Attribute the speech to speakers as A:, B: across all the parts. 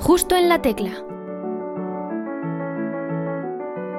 A: Justo en la tecla.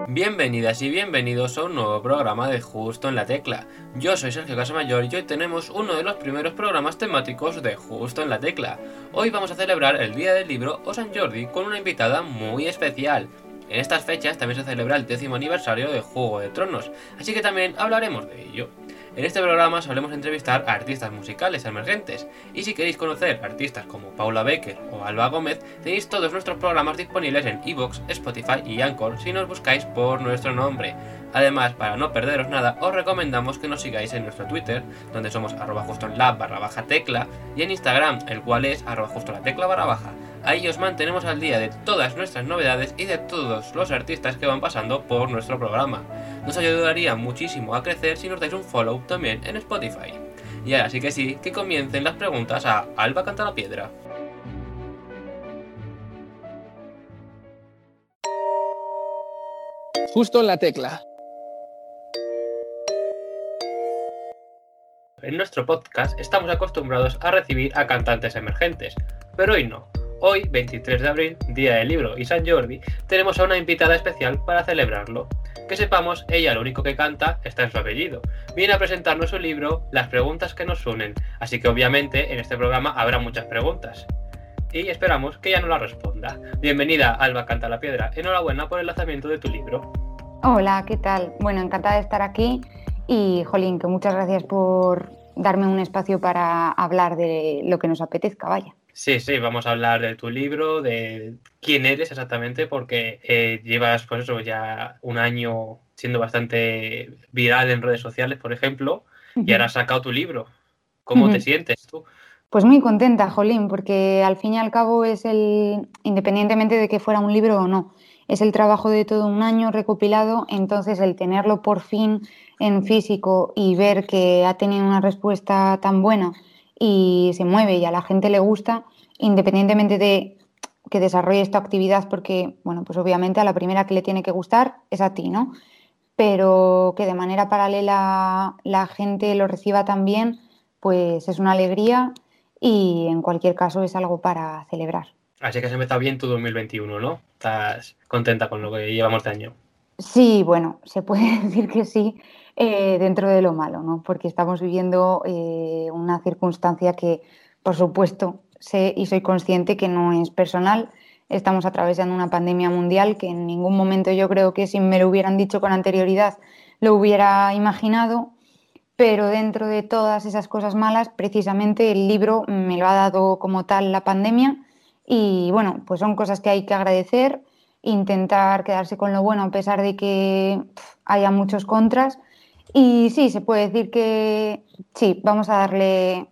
B: Bienvenidas y bienvenidos a un nuevo programa de Justo en la Tecla. Yo soy Sergio Casamayor y hoy tenemos uno de los primeros programas temáticos de Justo en la Tecla. Hoy vamos a celebrar el Día del Libro o San Jordi con una invitada muy especial. En estas fechas también se celebra el décimo aniversario de Juego de Tronos, así que también hablaremos de ello. En este programa solemos entrevistar a artistas musicales emergentes, y si queréis conocer artistas como Paula Becker o Alba Gómez, tenéis todos nuestros programas disponibles en Evox, Spotify y Anchor si nos buscáis por nuestro nombre. Además, para no perderos nada, os recomendamos que nos sigáis en nuestro Twitter, donde somos arroba justo en barra baja tecla, y en Instagram, el cual es arroba justo la tecla barra baja. Ahí os mantenemos al día de todas nuestras novedades y de todos los artistas que van pasando por nuestro programa. Nos ayudaría muchísimo a crecer si nos dais un follow también en Spotify. Y ahora sí que sí, que comiencen las preguntas a Alba Canta la Piedra.
C: Justo en la tecla.
B: En nuestro podcast estamos acostumbrados a recibir a cantantes emergentes, pero hoy no. Hoy, 23 de abril, Día del Libro y San Jordi, tenemos a una invitada especial para celebrarlo. Que sepamos, ella lo único que canta está en su apellido. Viene a presentarnos su libro Las preguntas que nos unen, así que obviamente en este programa habrá muchas preguntas. Y esperamos que ella nos la responda. Bienvenida, Alba Canta la Piedra. Enhorabuena por el lanzamiento de tu libro.
D: Hola, ¿qué tal? Bueno, encantada de estar aquí y, Jolín, que muchas gracias por darme un espacio para hablar de lo que nos apetezca, vaya.
B: Sí, sí, vamos a hablar de tu libro, de quién eres exactamente, porque eh, llevas, pues eso, ya un año siendo bastante viral en redes sociales, por ejemplo, y ahora has sacado tu libro. ¿Cómo te sientes tú?
D: Pues muy contenta, Jolín, porque al fin y al cabo es el, independientemente de que fuera un libro o no, es el trabajo de todo un año recopilado, entonces el tenerlo por fin en físico y ver que ha tenido una respuesta tan buena y se mueve y a la gente le gusta, independientemente de que desarrolle esta actividad, porque, bueno, pues obviamente a la primera que le tiene que gustar es a ti, ¿no? Pero que de manera paralela la gente lo reciba también, pues es una alegría y en cualquier caso es algo para celebrar.
B: Así que se me está bien tu 2021, ¿no? ¿Estás contenta con lo que llevamos de año?
D: Sí, bueno, se puede decir que sí, eh, dentro de lo malo, ¿no? Porque estamos viviendo eh, una circunstancia que, por supuesto, sé y soy consciente que no es personal. Estamos atravesando una pandemia mundial que en ningún momento yo creo que si me lo hubieran dicho con anterioridad lo hubiera imaginado, pero dentro de todas esas cosas malas, precisamente el libro me lo ha dado como tal la pandemia y bueno, pues son cosas que hay que agradecer, intentar quedarse con lo bueno a pesar de que haya muchos contras y sí, se puede decir que sí, vamos a darle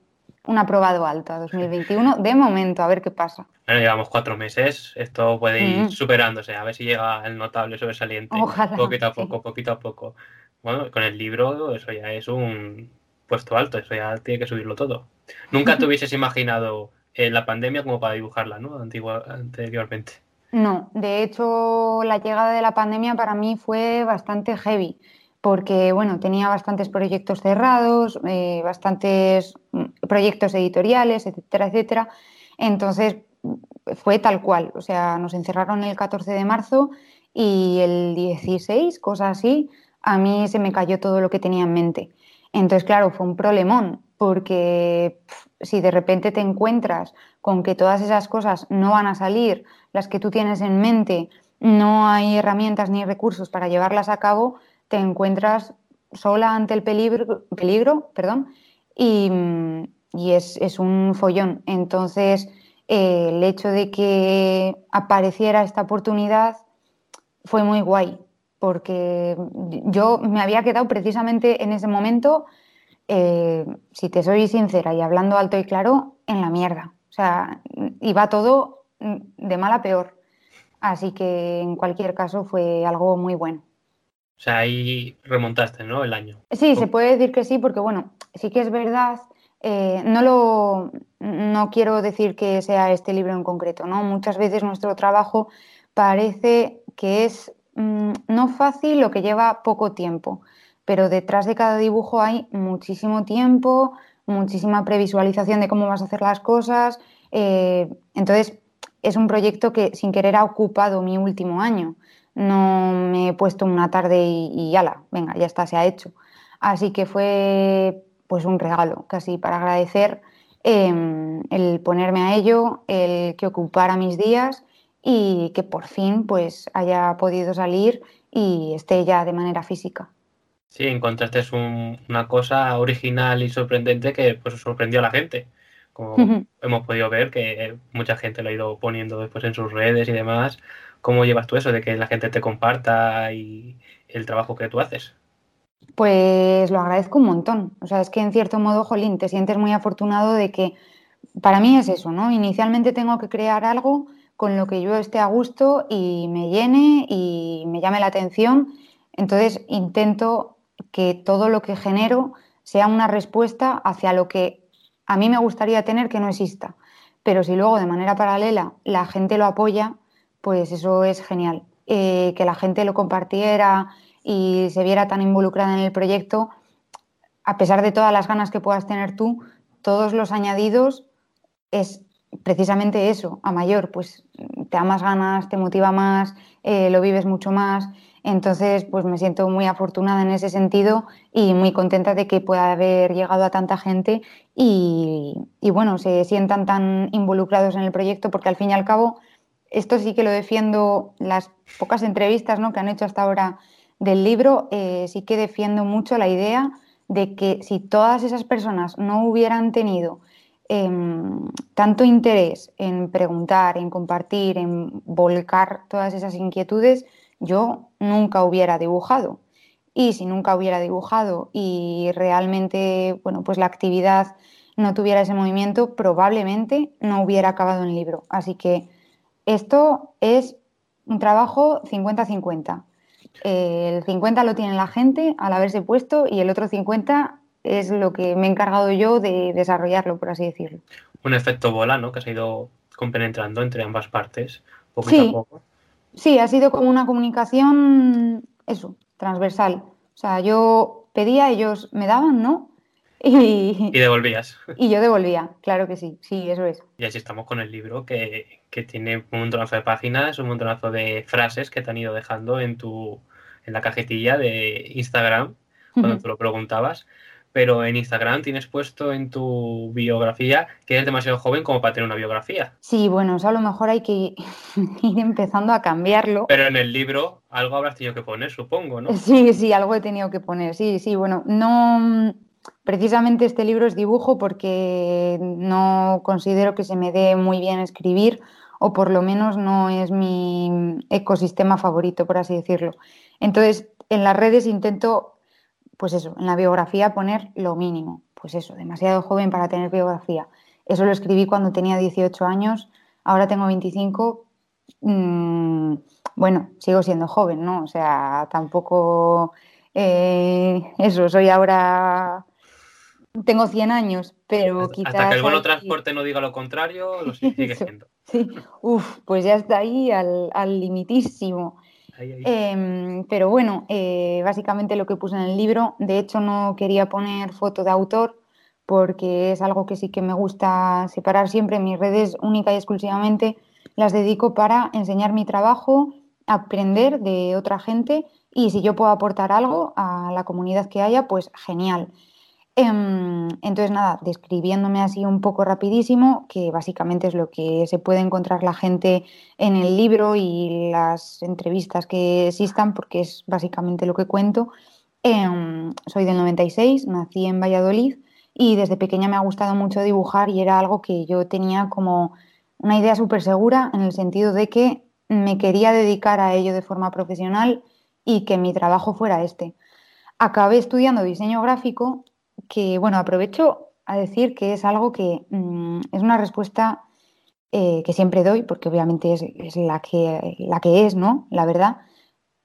D: un aprobado alto a 2021 de momento, a ver qué pasa.
B: Bueno, llevamos cuatro meses, esto puede ir superándose, a ver si llega el notable sobresaliente.
D: Ojalá,
B: poquito a poco, poquito a poco. Bueno, con el libro eso ya es un puesto alto, eso ya tiene que subirlo todo. Nunca te hubieses imaginado eh, la pandemia como para dibujarla, ¿no? Antigua, anteriormente.
D: No, de hecho la llegada de la pandemia para mí fue bastante heavy porque bueno, tenía bastantes proyectos cerrados, eh, bastantes mm, proyectos editoriales, etcétera, etcétera. Entonces fue tal cual, o sea, nos encerraron el 14 de marzo y el 16, cosa así, a mí se me cayó todo lo que tenía en mente. Entonces, claro, fue un problemón, porque si de repente te encuentras con que todas esas cosas no van a salir, las que tú tienes en mente, no hay herramientas ni recursos para llevarlas a cabo, te encuentras sola ante el peligro, peligro perdón, y, es, un follón. Entonces, eh, el hecho de que apareciera esta oportunidad fue muy guay, porque yo me había quedado precisamente en ese momento, eh, si te soy sincera y hablando alto y claro, en la mierda. O sea, iba todo de mal a peor. Así que en cualquier caso fue algo muy bueno.
B: O sea, ahí remontaste, ¿no? El año.
D: Sí, se puede decir que sí, porque bueno, sí que es verdad. Eh, no lo no quiero decir que sea este libro en concreto, ¿no? Muchas veces nuestro trabajo parece que es mm, no fácil o que lleva poco tiempo, pero detrás de cada dibujo hay muchísimo tiempo, muchísima previsualización de cómo vas a hacer las cosas. Eh, entonces, es un proyecto que sin querer ha ocupado mi último año. No me he puesto una tarde y, y ala, venga, ya está, se ha hecho. Así que fue pues un regalo, casi para agradecer em, el ponerme a ello, el que ocupara mis días y que por fin pues haya podido salir y esté ya de manera física.
B: Sí, encontraste una cosa original y sorprendente que pues sorprendió a la gente. Como hemos podido ver que mucha gente lo ha ido poniendo después en sus redes y demás. ¿Cómo llevas tú eso de que la gente te comparta y el trabajo que tú haces?
D: Pues lo agradezco un montón. O sea, es que en cierto modo, Jolín, te sientes muy afortunado de que, para mí es eso, ¿no? Inicialmente tengo que crear algo con lo que yo esté a gusto y me llene y me llame la atención. Entonces intento que todo lo que genero sea una respuesta hacia lo que a mí me gustaría tener que no exista. Pero si luego de manera paralela la gente lo apoya, pues eso es genial. Eh, que la gente lo compartiera y se viera tan involucrada en el proyecto, a pesar de todas las ganas que puedas tener tú, todos los añadidos es precisamente eso, a mayor, pues te da más ganas, te motiva más, eh, lo vives mucho más. Entonces, pues me siento muy afortunada en ese sentido y muy contenta de que pueda haber llegado a tanta gente y, y, bueno, se sientan tan involucrados en el proyecto, porque al fin y al cabo, esto sí que lo defiendo, las pocas entrevistas ¿no? que han hecho hasta ahora del libro, eh, sí que defiendo mucho la idea de que si todas esas personas no hubieran tenido em, tanto interés en preguntar, en compartir, en volcar todas esas inquietudes, yo nunca hubiera dibujado. Y si nunca hubiera dibujado y realmente, bueno, pues la actividad no tuviera ese movimiento, probablemente no hubiera acabado el libro. Así que esto es un trabajo 50-50 el 50 lo tiene la gente al haberse puesto y el otro 50 es lo que me he encargado yo de desarrollarlo, por así decirlo.
B: Un efecto bola, ¿no? Que se ha ido compenetrando entre ambas partes, poquito sí. a poco.
D: Sí, ha sido como una comunicación, eso, transversal. O sea, yo pedía, ellos me daban, ¿no?
B: Y, y, devolvías.
D: Y yo devolvía, claro que sí, sí, eso es.
B: Y así estamos con el libro que, que, tiene un montonazo de páginas, un montonazo de frases que te han ido dejando en tu en la cajetilla de Instagram cuando te lo preguntabas. Pero en Instagram tienes puesto en tu biografía que eres demasiado joven como para tener una biografía.
D: Sí, bueno, eso a lo mejor hay que ir empezando a cambiarlo.
B: Pero en el libro algo habrás tenido que poner, supongo, ¿no?
D: Sí, sí, algo he tenido que poner. Sí, sí, bueno, no Precisamente este libro es dibujo porque no considero que se me dé muy bien escribir o por lo menos no es mi ecosistema favorito, por así decirlo. Entonces, en las redes intento, pues eso, en la biografía poner lo mínimo. Pues eso, demasiado joven para tener biografía. Eso lo escribí cuando tenía 18 años, ahora tengo 25. Mmm, bueno, sigo siendo joven, ¿no? O sea, tampoco eh, eso, soy ahora tengo 100 años, pero quizás...
B: Hasta que el bono transporte no diga lo contrario, lo sigue siendo.
D: Sí, uff, pues ya está ahí al, limitísimo. Em, pero bueno, eh, básicamente lo que puse en el libro, de hecho no quería poner foto de autor porque es algo que sí que me gusta separar siempre. Mis redes única y exclusivamente las dedico para enseñar mi trabajo, aprender de otra gente y si yo puedo aportar algo a la comunidad que haya, pues genial. Em, entonces, nada, describiéndome así un poco rapidísimo, que básicamente es lo que se puede encontrar la gente en el libro y las entrevistas que existan, porque es básicamente lo que cuento. Em, soy del 96, nací en Valladolid y desde pequeña me ha gustado mucho dibujar y era algo que yo tenía como una idea súper segura en el sentido de que me quería dedicar a ello de forma profesional y que mi trabajo fuera este. Acabé estudiando diseño gráfico que, bueno, aprovecho a decir que es algo que mm, es una respuesta eh, que siempre doy, porque obviamente es, la, que, la que es, ¿no? La verdad.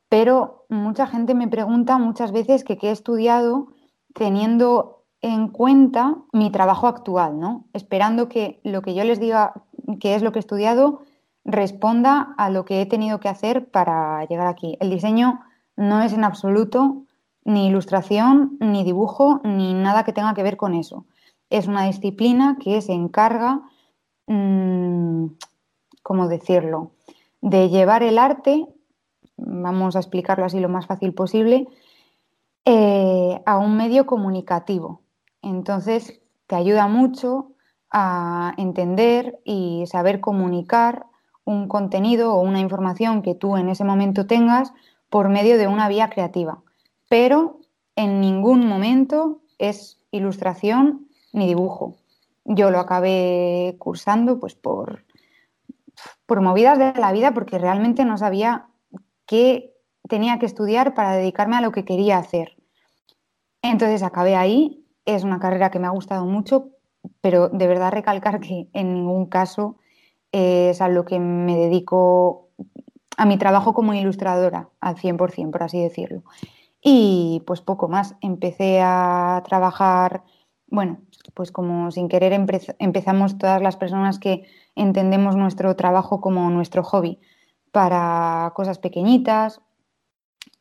D: Pero mucha gente me pregunta muchas veces que qué he estudiado teniendo en cuenta mi trabajo actual, ¿no? Esperando que lo que yo les diga que es lo que he estudiado responda a lo que he tenido que hacer para llegar aquí. El diseño no es en absoluto ni ilustración, ni dibujo, ni nada que tenga que ver con eso. Es una disciplina que se encarga, mmm, ¿cómo decirlo?, de llevar el arte, vamos a explicarlo así lo más fácil posible, eh, a un medio comunicativo. Entonces, te ayuda mucho a entender y saber comunicar un contenido o una información que tú en ese momento tengas por medio de una vía creativa. Pero en ningún momento es ilustración ni dibujo. Yo lo acabé cursando pues por, por movidas de la vida porque realmente no sabía qué tenía que estudiar para dedicarme a lo que quería hacer. Entonces acabé ahí, es una carrera que me ha gustado mucho, pero de verdad recalcar que en ningún caso es a lo que me dedico a mi trabajo como ilustradora al 100%, por así decirlo. Y pues poco más, empecé a trabajar, bueno, pues como sin querer empezamos todas las personas que entendemos nuestro trabajo como nuestro hobby para cosas pequeñitas,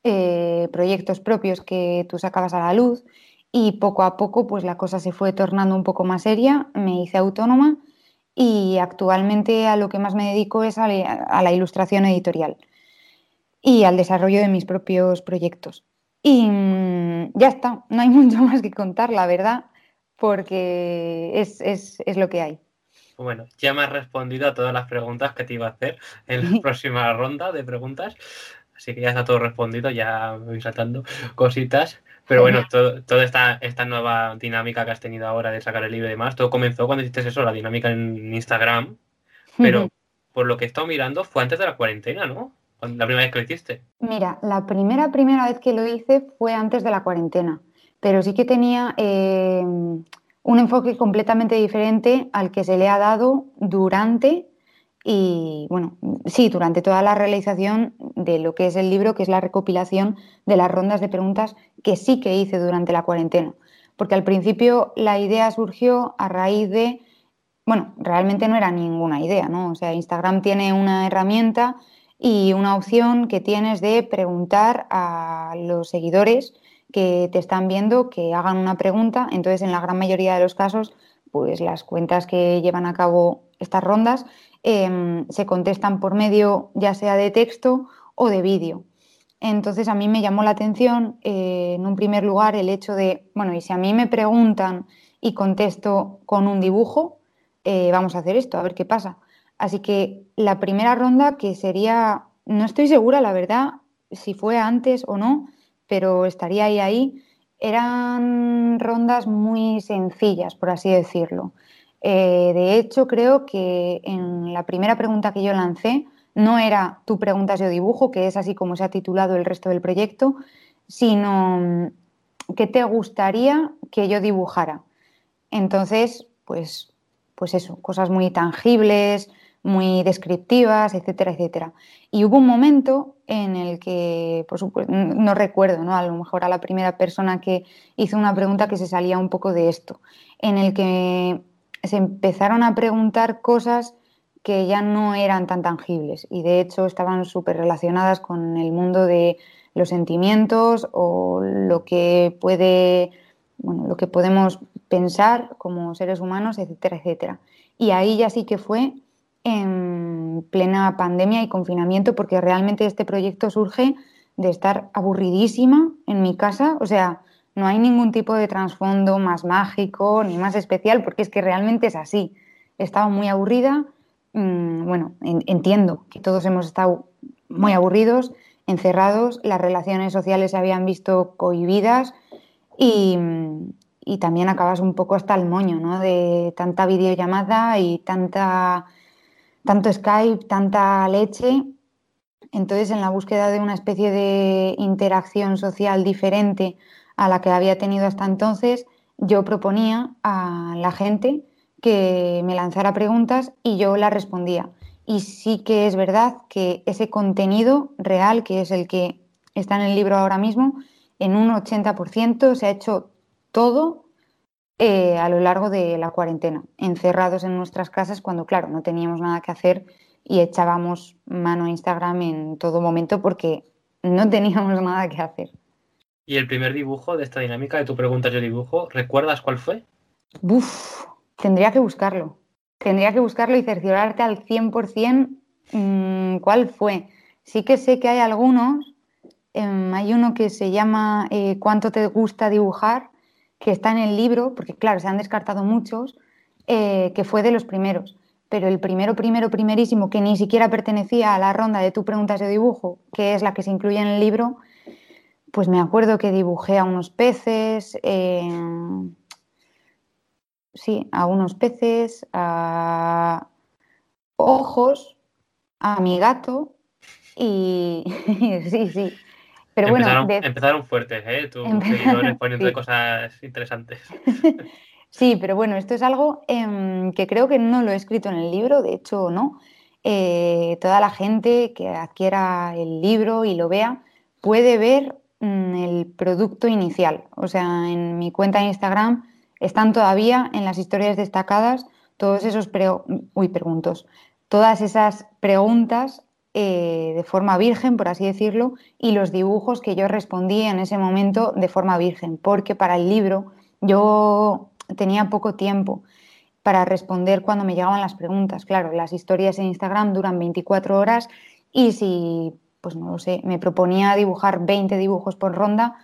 D: eh, proyectos propios que tú sacabas a la luz y poco a poco pues la cosa se fue tornando un poco más seria, me hice autónoma y actualmente a lo que más me dedico es a la ilustración editorial y al desarrollo de mis propios proyectos. Y mm, ya está, no hay mucho más que contar, la verdad, porque es, es, es lo que hay.
B: Bueno, ya me has respondido a todas las preguntas que te iba a hacer en la próxima ronda de preguntas. Así que ya está todo respondido, ya me voy saltando cositas. Pero bueno, toda esta, esta nueva dinámica que has tenido ahora de sacar el libro y demás, todo comenzó cuando hiciste eso, la dinámica en Instagram. Pero por lo que he estado mirando, fue antes de la cuarentena, ¿no? La primera vez que lo hiciste.
D: Mira, la primera, primera vez que lo hice fue antes de la cuarentena. Pero sí que tenía eh, un enfoque completamente diferente al que se le ha dado durante y, bueno, sí, durante toda la realización de lo que es el libro, que es la recopilación de las rondas de preguntas que sí que hice durante la cuarentena. Porque al principio la idea surgió a raíz de, bueno, realmente no era ninguna idea, ¿no? O sea, Instagram tiene una herramienta y una opción que tienes de preguntar a los seguidores que te están viendo que hagan una pregunta. Entonces, en la gran mayoría de los casos, pues las cuentas que llevan a cabo estas rondas em, se contestan por medio ya sea de texto o de vídeo. Entonces, a mí me llamó la atención, eh, en un primer lugar, el hecho de, bueno, y si a mí me preguntan y contesto con un dibujo, eh, vamos a hacer esto, a ver qué pasa. Así que la primera ronda, que sería, no estoy segura, la verdad, si fue antes o no, pero estaría ahí ahí, eran rondas muy sencillas, por así decirlo. Eh, de hecho, creo que en la primera pregunta que yo lancé no era tú preguntas yo dibujo, que es así como se ha titulado el resto del proyecto, sino mm, qué te gustaría que yo dibujara. Entonces, pues, pues eso, cosas muy tangibles, muy descriptivas, etcétera, etcétera. Y hubo un momento en el que, por supuesto, no recuerdo, ¿no? A lo mejor a la primera persona que hizo una pregunta que se salía un poco de esto, en el que se empezaron a preguntar cosas que ya no eran tan tangibles y de hecho estaban súper relacionadas con el mundo de los sentimientos o lo que puede, bueno, lo que podemos pensar como seres humanos, etcétera, etcétera. Y ahí ya sí que fue en plena pandemia y confinamiento porque realmente este proyecto surge de estar aburridísima en mi casa, o sea, no hay ningún tipo de trasfondo más mágico ni más especial porque es que realmente es así. Estaba muy aburrida, mm, bueno, entiendo que todos hemos estado muy aburridos, encerrados, las relaciones sociales se habían visto cohibidas y, y también acabas un poco hasta el moño, ¿no? De tanta videollamada y tanta tanto Skype, tanta leche. Entonces, en la búsqueda de una especie de interacción social diferente a la que había tenido hasta entonces, yo proponía a la gente que me lanzara preguntas y yo las respondía. Y sí que es verdad que ese contenido real, que es el que está en el libro ahora mismo, en un 80% se ha hecho todo eh, a lo largo de la cuarentena, encerrados en nuestras casas cuando, claro, no teníamos nada que hacer y echábamos mano a Instagram en todo momento porque no teníamos nada que hacer.
B: ¿Y el primer dibujo de esta dinámica de tu pregunta yo dibujo, recuerdas cuál fue?
D: Uf, tendría que buscarlo. tendría que buscarlo y cerciorarte al 100% mmm, cuál fue. Sí que sé que hay algunos, em, hay uno que se llama eh, ¿Cuánto te gusta dibujar? Que está en el libro, porque claro, se han descartado muchos, eh, que fue de los primeros. Pero el primero, primero, primerísimo, que ni siquiera pertenecía a la ronda de tu preguntas de dibujo, que es la que se incluye en el libro, pues me acuerdo que dibujé a unos peces, eh, sí, a unos peces, a ojos, a mi gato y sí, sí.
B: Pero empezaron, bueno, empezaron fuertes, ¿eh? Tus seguidores poniendo cosas interesantes.
D: sí, pero bueno, esto es algo em, que creo que no lo he escrito en el libro, de hecho no. Eh, toda la gente que adquiera el libro y lo vea puede ver mm, el producto inicial. O sea, en mi cuenta de Instagram están todavía en las historias destacadas todos esos Uy, preguntos, todas esas preguntas eh, de forma virgen, por así decirlo, y los dibujos que yo respondí en ese momento de forma virgen, porque para el libro yo tenía poco tiempo para responder cuando me llegaban las preguntas. Claro, las historias en Instagram duran 24 horas y si, pues no lo sé, me proponía dibujar 20 dibujos por ronda,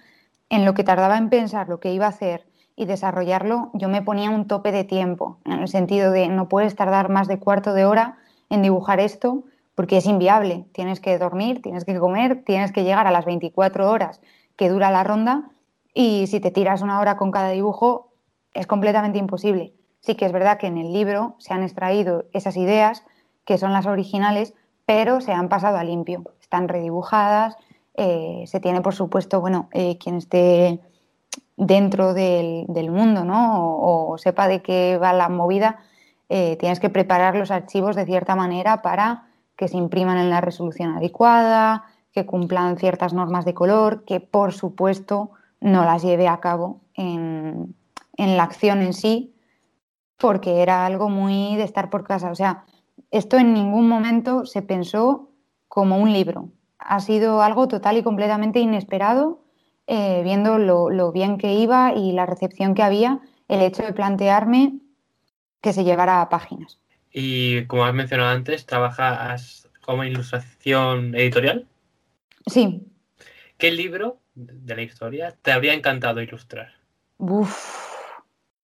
D: en lo que tardaba en pensar lo que iba a hacer y desarrollarlo, yo me ponía un tope de tiempo, en el sentido de no puedes tardar más de cuarto de hora en dibujar esto porque es inviable. Tienes que dormir, tienes que comer, tienes que llegar a las 24 horas que dura la ronda y si te tiras una hora con cada dibujo es completamente imposible. Sí que es verdad que en el libro se han extraído esas ideas que son las originales, pero se han pasado a limpio. Están redibujadas, eh, se tiene por supuesto, bueno, eh, quien esté dentro del, mundo, ¿no? O, sepa de qué va la movida, eh, tienes que preparar los archivos de cierta manera para que se impriman en la resolución adecuada, que cumplan ciertas normas de color, que por supuesto no las lleve a cabo en, la acción en sí, porque era algo muy de estar por casa. O sea, esto en ningún momento se pensó como un libro. Ha sido algo total y completamente inesperado, eh, viendo lo, lo, bien que iba y la recepción que había, el hecho de plantearme que se llevara a páginas.
B: Y como has mencionado antes, trabajas como ilustración editorial.
D: Sí.
B: ¿Qué libro de la historia te habría encantado ilustrar?
D: Uf,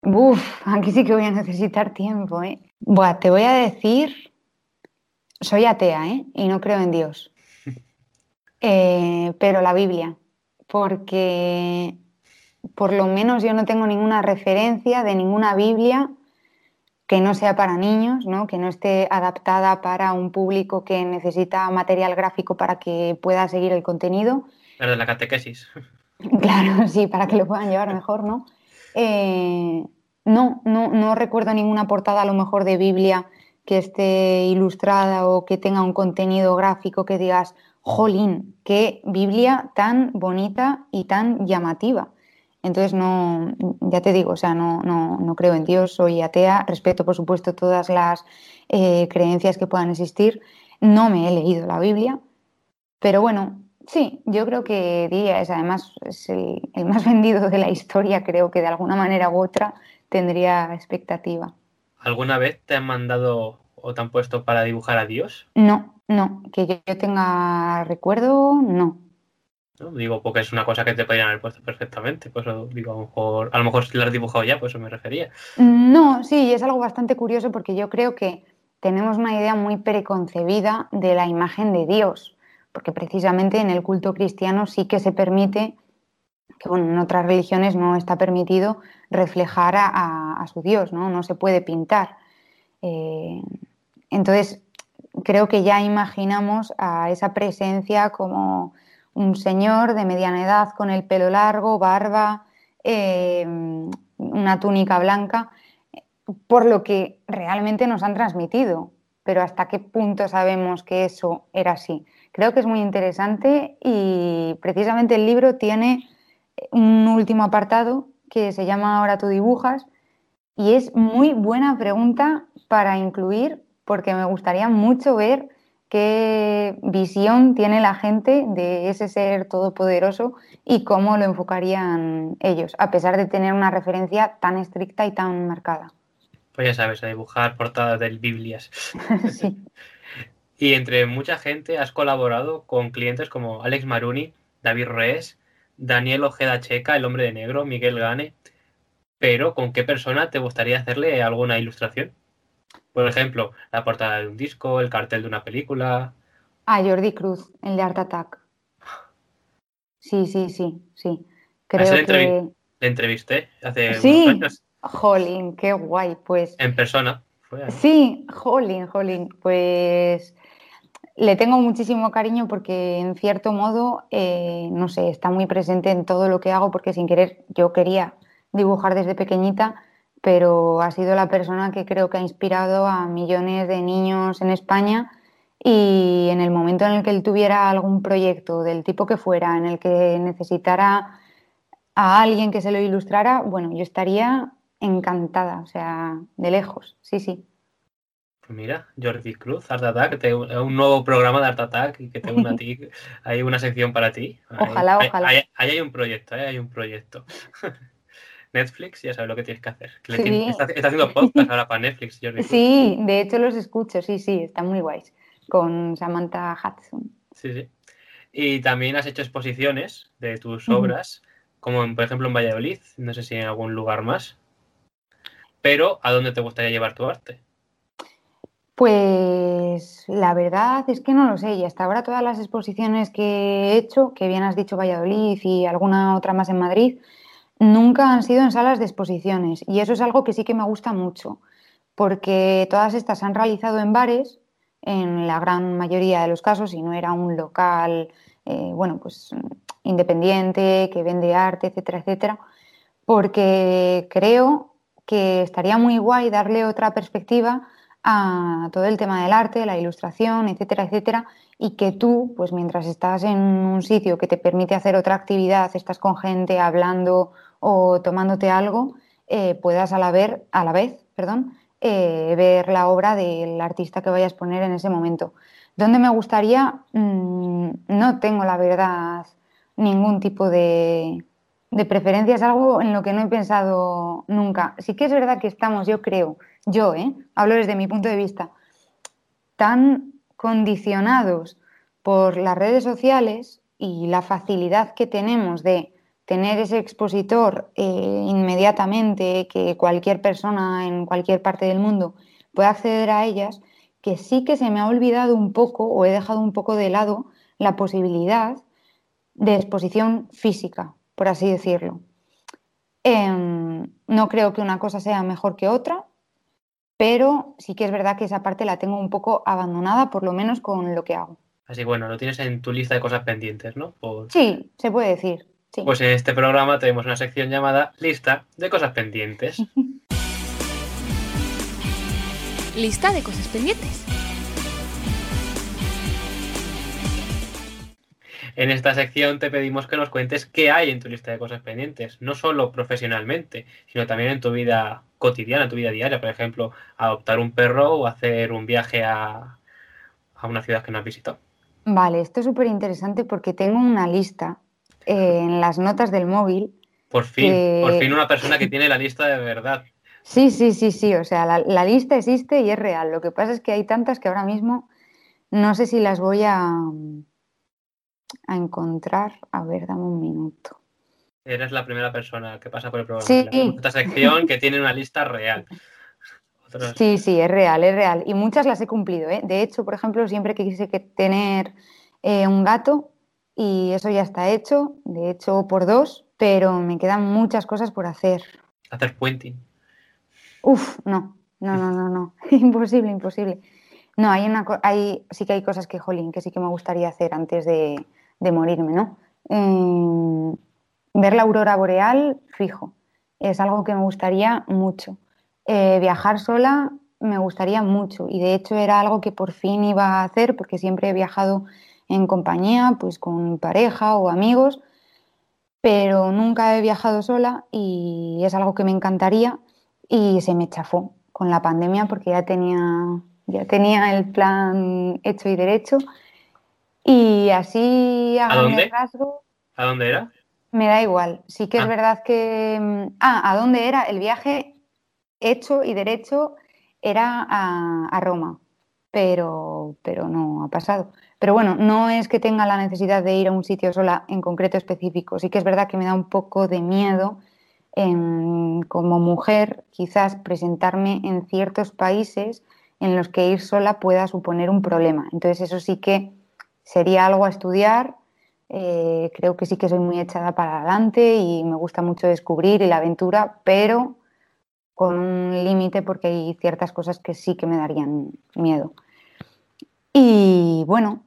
D: uf, aquí sí que voy a necesitar tiempo, ¿eh? Buah, te voy a decir, soy atea, ¿eh? Y no creo en Dios. Eh, pero la Biblia, porque por lo menos yo no tengo ninguna referencia de ninguna Biblia que no sea para niños, ¿no? que no esté adaptada para un público que necesita material gráfico para que pueda seguir el contenido.
B: Pero de la catequesis.
D: Claro, sí, para que lo puedan llevar mejor, ¿no? Eh, no, no, no recuerdo ninguna portada a lo mejor de Biblia que esté ilustrada o que tenga un contenido gráfico que digas, jolín, qué Biblia tan bonita y tan llamativa. Entonces, no, ya te digo, o sea, no, no, creo en Dios, soy atea, respeto, por supuesto, todas las eh, creencias que puedan existir. No me he leído la Biblia, pero bueno, sí, yo creo que diría es, además, es el, más vendido de la historia, creo que de alguna manera u otra tendría expectativa.
B: ¿Alguna vez te han mandado o te han puesto para dibujar a Dios?
D: No, no, que yo tenga recuerdo, no.
B: Digo, porque es una cosa que te podrían haber puesto perfectamente. Pues digo, a lo mejor, a lo mejor lo has dibujado ya, pues eso me refería.
D: No, sí, es algo bastante curioso porque yo creo que tenemos una idea muy preconcebida de la imagen de Dios, porque precisamente en el culto cristiano sí que se permite, que bueno, en otras religiones no está permitido reflejar a, su Dios, ¿no? No se puede pintar. Eh, entonces, creo que ya imaginamos a esa presencia como un señor de mediana edad con el pelo largo, barba, eh, una túnica blanca, por lo que realmente nos han transmitido. Pero hasta qué punto sabemos que eso era así. Creo que es muy interesante y precisamente el libro tiene un último apartado que se llama Ahora tú dibujas y es muy buena pregunta para incluir porque me gustaría mucho ver qué visión tiene la gente de ese ser todopoderoso y cómo lo enfocarían ellos, a pesar de tener una referencia tan estricta y tan marcada.
B: Pues ya sabes, a dibujar portadas del Biblias.
D: sí.
B: Y entre mucha gente has colaborado con clientes como Alex Maruni, David Rees, Daniel Ojeda Checa, El Hombre de Negro, Miguel Gane. Pero, ¿con qué persona te gustaría hacerle alguna ilustración? Por ejemplo, la portada de un disco, el cartel de una película.
D: Ah, Jordi Cruz, el de Art Attack. Sí, sí, sí, sí. Creo
B: le,
D: que...
B: le entrevisté hace
D: sí.
B: unos años.
D: Jolín, qué guay, pues.
B: En persona. Fue.
D: Sí, jolín, jolín. Pues le tengo muchísimo cariño porque en cierto modo, eh, no sé, está muy presente en todo lo que hago porque sin querer yo quería dibujar desde pequeñita, pero ha sido la persona que creo que ha inspirado a millones de niños en España y en el momento en el que él tuviera algún proyecto del tipo que fuera, en el que necesitara a alguien que se lo ilustrara, bueno, yo estaría encantada, o sea, de lejos, sí, sí.
B: Pues mira, Jordi Cruz, Art Attack, te- un nuevo programa de Art Attack y que te una a ti, hay una sección para ti.
D: Ojalá,
B: ahí-
D: ojalá.
B: Ahí, ahí hay un proyecto, ahí hay un proyecto. Netflix, ya sabes lo que tienes que hacer. Que
D: Sí.
B: está, está haciendo podcast ahora para Netflix, Jordi.
D: Sí, de hecho los escucho, sí, sí, están muy guays, con Samantha Hudson.
B: Sí, sí. Y también has hecho exposiciones de tus obras, como en- por ejemplo en Valladolid, no sé si en algún lugar más. Pero, ¿a dónde te gustaría llevar tu arte?
D: Pues la verdad es que no lo sé, y hasta ahora todas las exposiciones que he hecho, que bien has dicho Valladolid y alguna otra más en Madrid, nunca han sido en salas de exposiciones, y eso es algo que sí que me gusta mucho, porque todas estas se han realizado en bares, en la gran mayoría de los casos, y no era un local, eh, bueno, pues independiente, que vende arte, etcétera, etcétera, porque creo que estaría muy guay darle otra perspectiva a todo el tema del arte, la ilustración, etcétera, etcétera, y que tú, pues mientras estás en un sitio que te permite hacer otra actividad, estás con gente hablando o tomándote algo, eh, puedas a la, a la vez perdón, eh, ver la obra del artista que vayas a poner en ese momento. ¿Dónde me gustaría? Mm, no tengo, la verdad, ningún tipo de, de preferencia, es algo en lo que no he pensado nunca. Sí que es verdad que estamos, yo creo, yo, ¿eh? hablo desde mi punto de vista, tan condicionados por las redes sociales y la facilidad que tenemos de tener ese expositor eh, inmediatamente, que cualquier persona en cualquier parte del mundo pueda acceder a ellas, que sí que se me ha olvidado un poco o he dejado un poco de lado la posibilidad de exposición física, por así decirlo. Em, no creo que una cosa sea mejor que otra, pero sí que es verdad que esa parte la tengo un poco abandonada, por lo menos con lo que hago.
B: Así bueno, lo tienes en tu lista de cosas pendientes, ¿no? Por-
D: Sí, se puede decir. Sí.
B: Pues en este programa tenemos una sección llamada Lista de cosas pendientes.
A: Lista de cosas pendientes.
B: En esta sección te pedimos que nos cuentes qué hay en tu lista de cosas pendientes, no solo profesionalmente, sino también en tu vida cotidiana, en tu vida diaria, por ejemplo, adoptar un perro o hacer un viaje a, a una ciudad que no has visitado.
D: Vale, esto es súper interesante porque tengo una lista eh, en las notas del móvil.
B: Por fin, por fin una persona que tiene la lista de verdad.
D: Sí, sí, sí, sí, o sea, la, la lista existe y es real. Lo que pasa es que hay tantas que ahora mismo no sé si las voy a, a encontrar. A ver, dame un minuto.
B: Eres la primera persona que pasa por el programa.
D: Sí.
B: en Esta sección que tiene una lista real. Otros-
D: Sí, sí, es real, es real. Y muchas las he cumplido, ¿eh? De hecho, por ejemplo, siempre que quise que tener eh, un gato y eso ya está hecho, de hecho por dos, pero me quedan muchas cosas por hacer.
B: Hacer puenting.
D: Uf, no, no, no, no, no, imposible, imposible. No, hay una, hay, sí que hay cosas que, jolín, que sí que me gustaría hacer antes de, de morirme, ¿no? Eh, ver la aurora boreal, fijo, es algo que me gustaría mucho. Eh, viajar sola me gustaría mucho y de hecho era algo que por fin iba a hacer porque siempre he viajado en compañía, pues con pareja o amigos, pero nunca he viajado sola y es algo que me encantaría y se me chafó con la pandemia porque ya tenía, ya tenía el plan hecho y derecho. Y así a,
B: ¿A dónde?
D: rasgos
B: ¿A dónde era?
D: me da igual. Sí que es
B: Ah.
D: verdad que... mm, Ah, ¿a dónde era? El viaje hecho y derecho era a, Roma, pero, pero no ha pasado. Pero bueno, no es que tenga la necesidad de ir a un sitio sola en concreto específico. Sí que es verdad que me da un poco de miedo como mujer quizás presentarme en ciertos países en los que ir sola pueda suponer un problema. Entonces eso sí que sería algo a estudiar. Eh, creo que sí que soy muy echada para adelante y me gusta mucho descubrir y la aventura, pero con un límite porque hay ciertas cosas que sí que me darían miedo. Y bueno,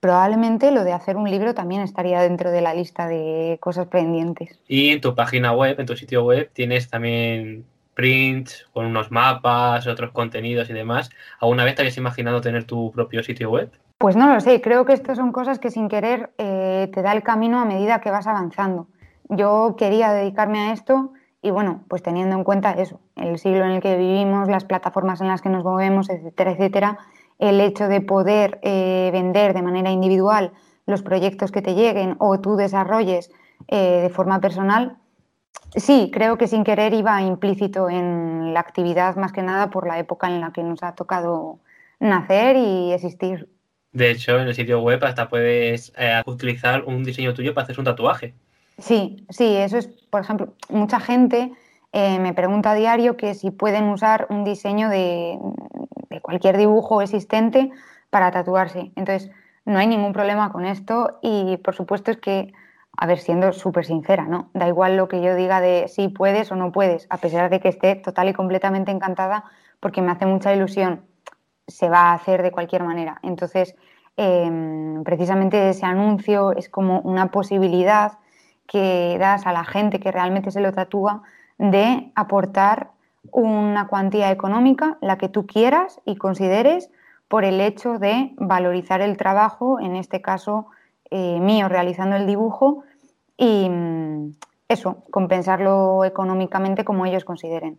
D: probablemente lo de hacer un libro también estaría dentro de la lista de cosas pendientes.
B: Y en tu página web, en tu sitio web, tienes también prints con unos mapas, otros contenidos y demás. ¿Alguna vez te habías imaginado tener tu propio sitio web?
D: Pues no lo sé, creo que estas son cosas que sin querer eh, te da el camino a medida que vas avanzando. Yo quería dedicarme a esto y bueno, pues teniendo en cuenta eso, el siglo en el que vivimos, las plataformas en las que nos movemos, etcétera, etcétera, el hecho de poder eh, vender de manera individual los proyectos que te lleguen o tú desarrolles eh, de forma personal, sí, creo que sin querer iba implícito en la actividad más que nada por la época en la que nos ha tocado nacer y existir.
B: De hecho, en el sitio web hasta puedes eh, utilizar un diseño tuyo para hacer un tatuaje.
D: Sí, sí, eso es, por ejemplo, mucha gente me pregunta a diario que si pueden usar un diseño de, cualquier dibujo existente para tatuarse. Entonces, no hay ningún problema con esto y por supuesto es que, a ver, siendo súper sincera, ¿no? Da igual lo que yo diga de si puedes o no puedes, a pesar de que esté total y completamente encantada porque me hace mucha ilusión, se va a hacer de cualquier manera. Entonces, em, precisamente ese anuncio es como una posibilidad que das a la gente que realmente se lo tatúa de aportar una cuantía económica, la que tú quieras y consideres, por el hecho de valorizar el trabajo, en este caso eh, mío, realizando el dibujo, y mm, eso, compensarlo económicamente como ellos consideren.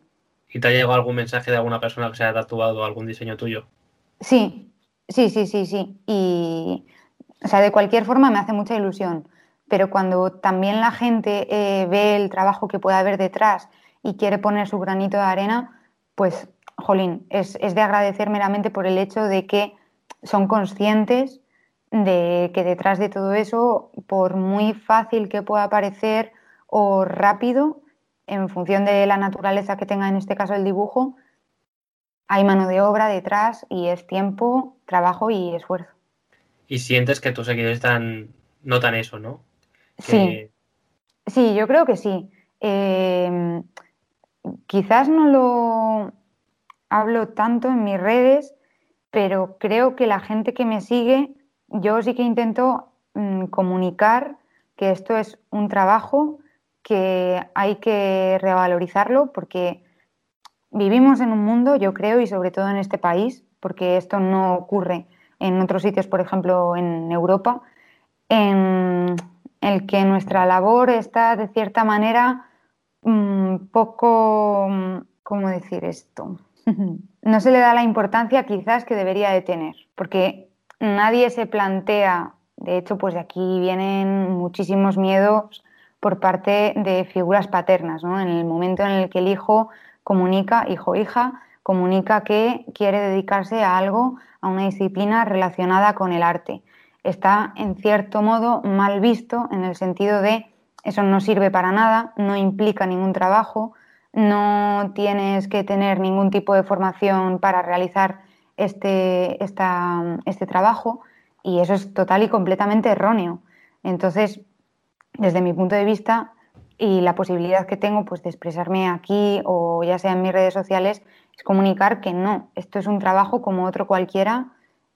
B: ¿Y te ha llegado algún mensaje de alguna persona que se haya tatuado algún diseño tuyo?
D: Sí, sí, sí, sí, sí. Y, o sea, de cualquier forma me hace mucha ilusión. Pero cuando también la gente eh, ve el trabajo que puede haber detrás y quiere poner su granito de arena, pues, jolín, es, de agradecer meramente por el hecho de que son conscientes de que detrás de todo eso, por muy fácil que pueda parecer o rápido, en función de la naturaleza que tenga en este caso el dibujo, hay mano de obra detrás y es tiempo, trabajo y esfuerzo.
B: Y sientes que tus seguidores están, notan eso, ¿no?
D: Sí. Sí, yo creo que sí. Eh, quizás no lo hablo tanto en mis redes, pero creo que la gente que me sigue, yo sí que intento mm, comunicar que esto es un trabajo que hay que revalorizarlo porque vivimos en un mundo, yo creo, y sobre todo en este país, porque esto no ocurre en otros sitios, por ejemplo, en Europa, en el que nuestra labor está de cierta manera un poco, ¿cómo decir esto? no se le da la importancia quizás que debería de tener, porque nadie se plantea, de hecho, pues de aquí vienen muchísimos miedos por parte de figuras paternas, ¿no? En el momento en el que el hijo comunica, hijo hija, comunica que quiere dedicarse a algo, a una disciplina relacionada con el arte. Está, en cierto modo, mal visto en el sentido de eso no sirve para nada, no implica ningún trabajo, no tienes que tener ningún tipo de formación para realizar este, este trabajo y eso es total y completamente erróneo. Entonces, desde mi punto de vista y la posibilidad que tengo pues, de expresarme aquí o ya sea en mis redes sociales, es comunicar que no, esto es un trabajo como otro cualquiera,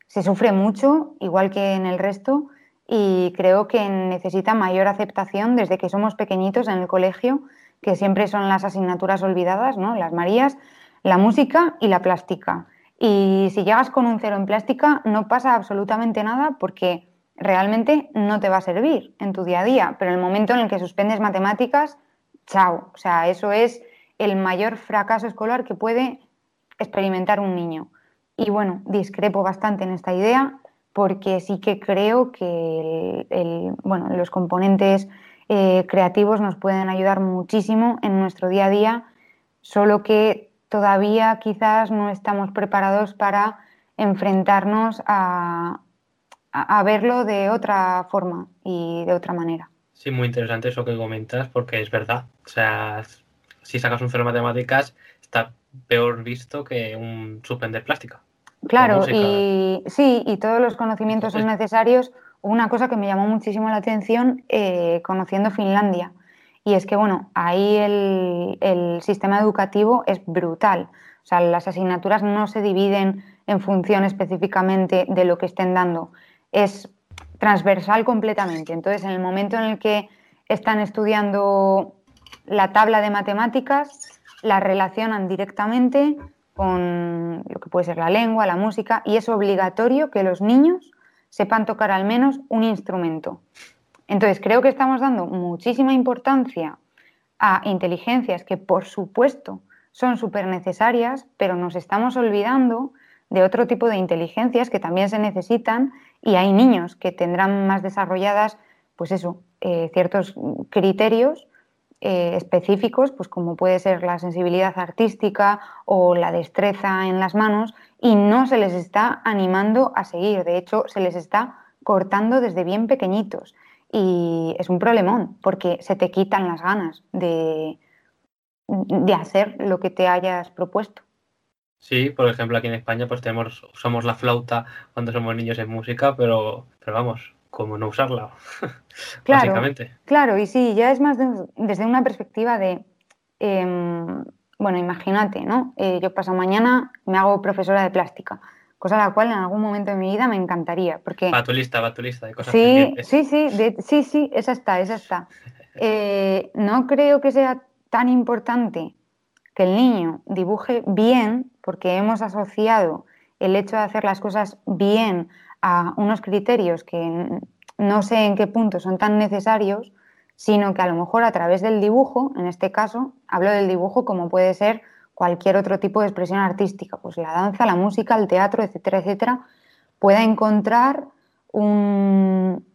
D: se sufre mucho, igual que en el resto, y creo que necesita mayor aceptación desde que somos pequeñitos en el colegio, que siempre son las asignaturas olvidadas, ¿no? Las Marías, la música y la plástica. Y si llegas con un cero en plástica, no pasa absolutamente nada porque realmente no te va a servir en tu día a día. Pero en el momento en el que suspendes matemáticas, chao. O sea, eso es el mayor fracaso escolar que puede experimentar un niño. Y bueno, discrepo bastante en esta idea porque sí que creo que bueno, los componentes eh, creativos nos pueden ayudar muchísimo en nuestro día a día, solo que todavía quizás no estamos preparados para enfrentarnos a, a, verlo de otra forma y de otra manera.
B: Sí, muy interesante eso que comentas, porque es verdad. O sea, si sacas un cero matemáticas, está peor visto que un suspender plástica.
D: Claro, y sí, y todos los conocimientos son necesarios. Una cosa que me llamó muchísimo la atención eh, conociendo Finlandia, y es que, bueno, ahí el, el, sistema educativo es brutal. O sea, las asignaturas no se dividen en función específicamente de lo que estén dando, es transversal completamente. Entonces, en el momento en el que están estudiando la tabla de matemáticas, la relacionan directamente con lo que puede ser la lengua, la música, y es obligatorio que los niños sepan tocar al menos un instrumento. Entonces, creo que estamos dando muchísima importancia a inteligencias que, por supuesto, son súper necesarias, pero nos estamos olvidando de otro tipo de inteligencias que también se necesitan y hay niños que tendrán más desarrolladas, pues eso, eh, ciertos criterios eh, específicos, pues como puede ser la sensibilidad artística o la destreza en las manos, y no se les está animando a seguir. De hecho, se les está cortando desde bien pequeñitos. Y es un problemón, porque se te quitan las ganas de, de hacer lo que te hayas propuesto.
B: Sí, por ejemplo, aquí en España pues tenemos, usamos la flauta cuando somos niños en música, pero, pero vamos, como no usarla,
D: claro, básicamente. Claro, y sí, ya es más desde una perspectiva de, em, bueno, imagínate, ¿no? Eh, yo paso mañana, me hago profesora de plástica, cosa la cual en algún momento de mi vida me encantaría, porque...
B: Va tu lista, va tu lista de cosas
D: Sí, sí, sí, sí, sí, esa está, esa está. Eh, no creo que sea tan importante que el niño dibuje bien, porque hemos asociado el hecho de hacer las cosas bien a unos criterios que no sé en qué punto son tan necesarios, sino que a lo mejor a través del dibujo, en este caso, hablo del dibujo como puede ser cualquier otro tipo de expresión artística, pues la danza, la música, el teatro, etcétera, etcétera, pueda encontrar un,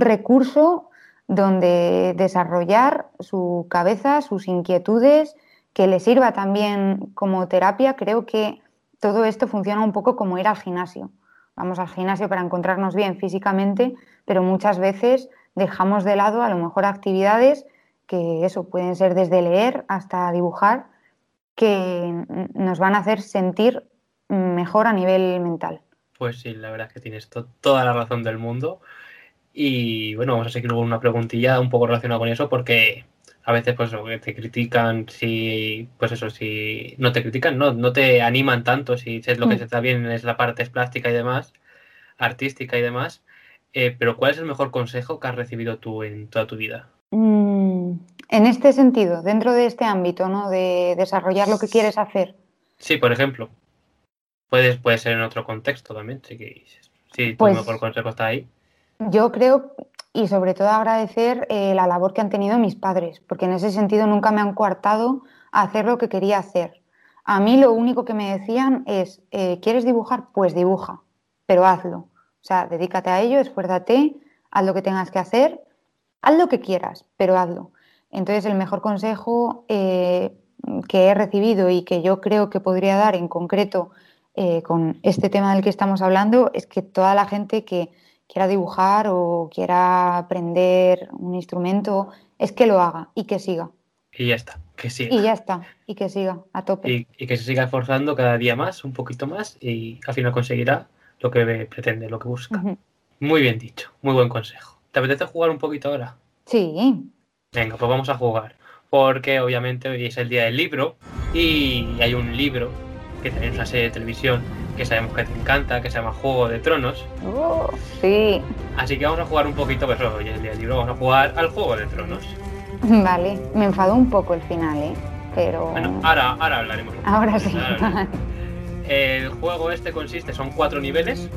D: recurso donde desarrollar su cabeza, sus inquietudes, que le sirva también como terapia, creo que todo esto funciona un poco como ir al gimnasio. Vamos al gimnasio para encontrarnos bien físicamente, pero muchas veces dejamos de lado a lo mejor actividades que eso pueden ser desde leer hasta dibujar, que nos van a hacer sentir mejor a nivel mental.
B: Pues sí, la verdad es que tienes toda la razón del mundo. Y bueno, vamos a seguir con una preguntilla un poco relacionada con eso, porque a veces pues te critican si pues eso si no te critican no no te animan tanto si es lo que mm. se está bien es la parte plástica y demás artística y demás eh, pero cuál es el mejor consejo que has recibido tú en toda tu vida
D: mm, en este sentido dentro de este ámbito no de desarrollar lo que quieres hacer.
B: Sí por ejemplo puedes puede ser en otro contexto también sí que sí tu pues mejor consejo está ahí.
D: yo creo y sobre todo agradecer eh, la labor que han tenido mis padres, porque en ese sentido nunca me han coartado a hacer lo que quería hacer. A mí lo único que me decían es, eh, ¿quieres dibujar? Pues dibuja, pero hazlo. O sea, dedícate a ello, esfuérzate, haz lo que tengas que hacer, haz lo que quieras, pero hazlo. Entonces, el mejor consejo eh, que he recibido y que yo creo que podría dar en concreto con este tema del que estamos hablando es que toda la gente que quiera dibujar o quiera aprender un instrumento, es que lo haga y que siga.
B: Y ya está, que siga.
D: Y ya está, y que siga a tope.
B: Y, que se siga esforzando cada día más, un poquito más, y al final conseguirá lo que pretende, lo que busca. Muy bien dicho, muy buen consejo. ¿Te apetece jugar un poquito ahora?
D: Sí.
B: Venga, pues vamos a jugar. Porque obviamente hoy es el día del libro y hay un libro que tenéis una serie de televisión que sabemos que te encanta, que se llama Juego de Tronos.
D: Oh, sí.
B: Así que vamos a jugar un poquito, pues hoy el día del libro vamos a jugar al Juego de Tronos.
D: Vale, me enfadó un poco el final, ¿eh? Pero...
B: Bueno, ahora, ahora hablaremos.
D: ahora sí.
B: El juego este consiste, son cuatro niveles.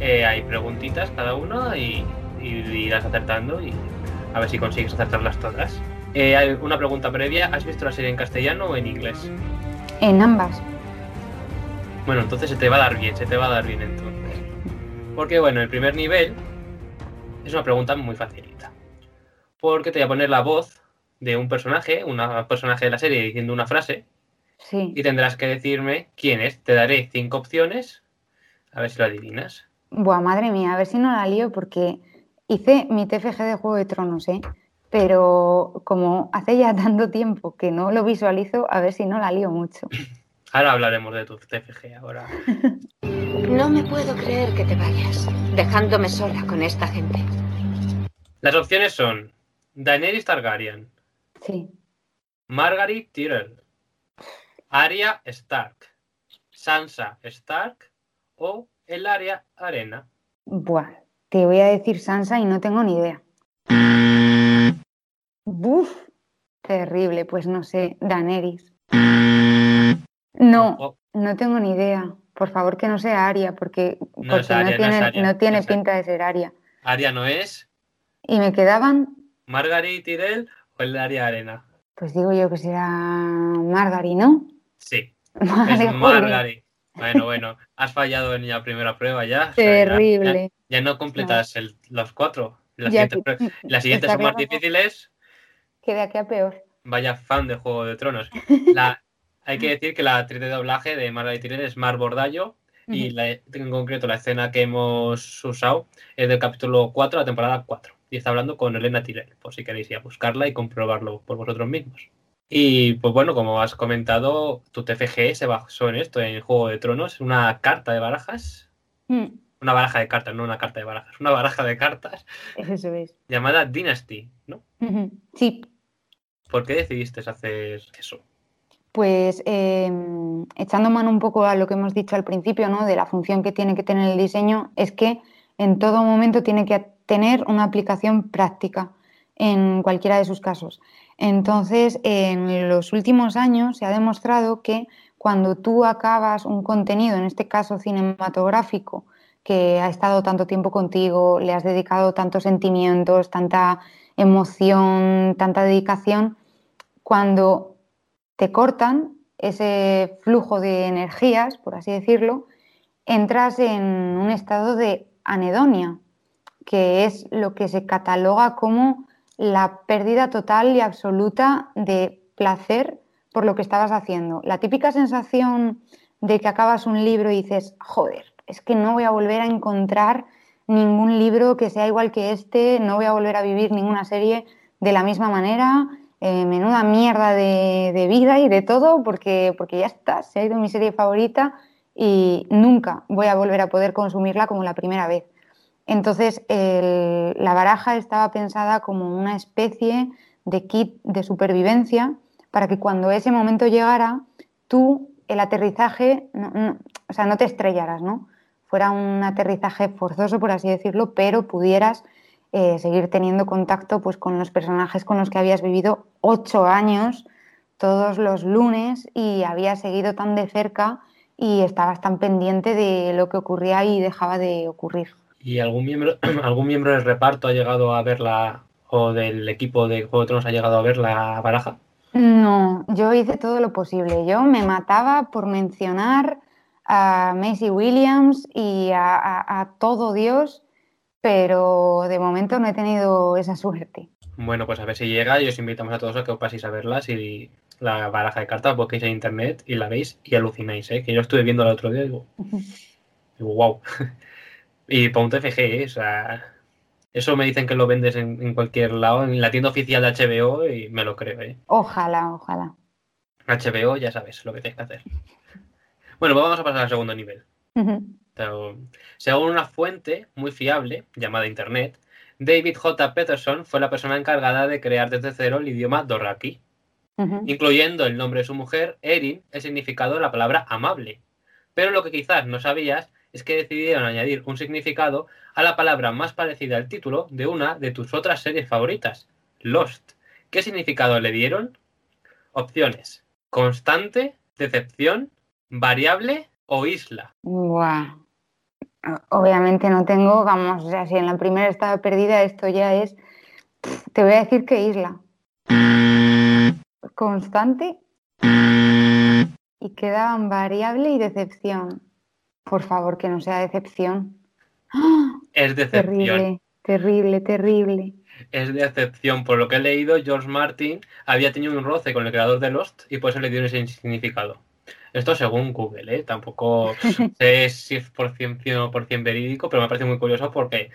B: Eh, hay preguntitas cada uno y, irás acertando y a ver si consigues acertarlas todas. Eh, hay una pregunta previa, ¿has visto la serie en castellano o en inglés?
D: En ambas.
B: Bueno, entonces se te va a dar bien, se te va a dar bien entonces. Porque bueno, el primer nivel es una pregunta muy facilita. Porque te voy a poner la voz de un personaje, un personaje de la serie diciendo una frase.
D: Sí.
B: Y tendrás que decirme quién es. Te daré cinco opciones. A ver si lo adivinas.
D: Buah, madre mía, a ver si no la lío porque hice mi TFG de Juego de Tronos, ¿eh? Pero como hace ya tanto tiempo que no lo visualizo, a ver si no la lío mucho.
B: Ahora hablaremos de tu TFG ahora.
C: No me puedo creer que te vayas, dejándome sola con esta gente.
B: Las opciones son Daenerys Targaryen,
D: Sí.
B: Margaret Tyrell, Arya Stark, Sansa Stark o el Arya Arena.
D: Buah, te voy a decir Sansa y no tengo ni idea. Buf, terrible, pues no sé, Daenerys. No, no tengo ni idea. Por favor, que no sea Aria, porque,
B: No es
D: porque
B: no es
D: tiene,
B: Arya,
D: no tiene
B: es-
D: pinta de ser Aria.
B: Arya no es,
D: Y me quedaban,
B: Margaret Tyrell o el Arya Arena.
D: pues digo yo que será Margaret, ¿no?
B: Sí,
D: Vale,
B: es Margaret. Bueno, bueno, has fallado en la primera prueba ya. o sea, ya-
D: Terrible.
B: Ya, no completas el- los cuatro. Las
D: Ya
B: siguientes,
D: que-
B: prue- las siguientes
D: está
B: son más difíciles.
D: Que de aquí a peor.
B: Vaya fan de Juego de Tronos. La, hay que decir que la actriz de doblaje de Margaret Tyrell es Mar Bordallo y la- en concreto la escena que hemos usado es del capítulo 4, la temporada 4. Y está hablando con Elena Tyrell, por si queréis ir a buscarla y comprobarlo por vosotros mismos. Y pues bueno, como has comentado, tu TFG se basó en esto, en Juego de Tronos, una carta de barajas.
D: Mm,
B: Una baraja de cartas, no una carta de barajas, una baraja de cartas
D: Eso es.
B: llamada Dynasty, ¿no?
D: Sí,
B: ¿Por qué decidiste hacer eso?
D: Pues eh, echando mano un poco a lo que hemos dicho al principio, ¿no? De la función que tiene que tener el diseño, es que en todo momento tiene que tener una aplicación práctica en cualquiera de sus casos. Entonces, en los últimos años se ha demostrado que cuando tú acabas un contenido, en este caso cinematográfico, que ha estado tanto tiempo contigo, le has dedicado tantos sentimientos, tanta emoción, tanta dedicación, cuando te cortan ese flujo de energías, por así decirlo, entras en un estado de anedonia, que es lo que se cataloga como la pérdida total y absoluta de placer por lo que estabas haciendo. La típica sensación de que acabas un libro y dices, joder, es que no voy a volver a encontrar ningún libro que sea igual que este, no voy a volver a vivir ninguna serie de la misma manera, eh, menuda mierda de, de, vida y de todo, porque, porque ya está, se ha ido mi serie favorita y nunca voy a volver a poder consumirla como la primera vez. Entonces, la baraja estaba pensada como una especie de kit de supervivencia para que cuando ese momento llegara, tú, el aterrizaje, no, o sea, no te estrellaras, ¿no? Fuera un aterrizaje forzoso, por así decirlo, pero pudieras eh, seguir teniendo contacto pues, con los personajes con los que habías vivido ocho años todos los lunes y habías seguido tan de cerca y estabas tan pendiente de lo que ocurría y dejaba de ocurrir.
B: ¿Y algún miembro, algún miembro del reparto ha llegado a verla o del equipo de Juego de Tronos ha llegado a ver la baraja?
D: No, yo hice todo lo posible. Yo me mataba por mencionar a Macy Williams y a, a, a todo Dios, pero de momento no he tenido esa suerte.
B: Bueno, pues a ver si llega y os invitamos a todos a que os paséis a verlas y la baraja de cartas busquéis en internet y la veis y alucináis, ¿eh? Que yo estuve viendo el otro día y digo, digo wow. y para un TFG, ¿eh? o sea, eso me dicen que lo vendes en, en, cualquier lado, en la tienda oficial de HBO y me lo creo, ¿eh?
D: Ojalá, ojalá.
B: HBO ya sabes lo que tienes que hacer. Bueno, pues vamos a pasar al segundo nivel.
D: Uh -huh.
B: Según una fuente muy fiable llamada Internet, David J. Peterson fue la persona encargada de crear desde cero el idioma uh -huh. incluyendo el nombre de su mujer, Erin, el significado de la palabra amable. Pero lo que quizás no sabías es que decidieron añadir un significado a la palabra más parecida al título de una de tus otras series favoritas, Lost. ¿Qué significado le dieron? Opciones: constante, decepción, variable o isla.
D: Wow. Obviamente no tengo, vamos, o sea, si en la primera estaba perdida, esto ya es. Te voy a decir que isla. Constante. Y quedaban variable y decepción. Por favor, que no sea decepción.
B: Es decepción.
D: Terrible, terrible, terrible.
B: es de excepción. Por lo que he leído, George Martin había tenido un roce con el creador de Lost y por eso le dio ese significado. Esto según Google, ¿eh? Tampoco sé si es por 100%, por 100 verídico, pero me parece muy curioso porque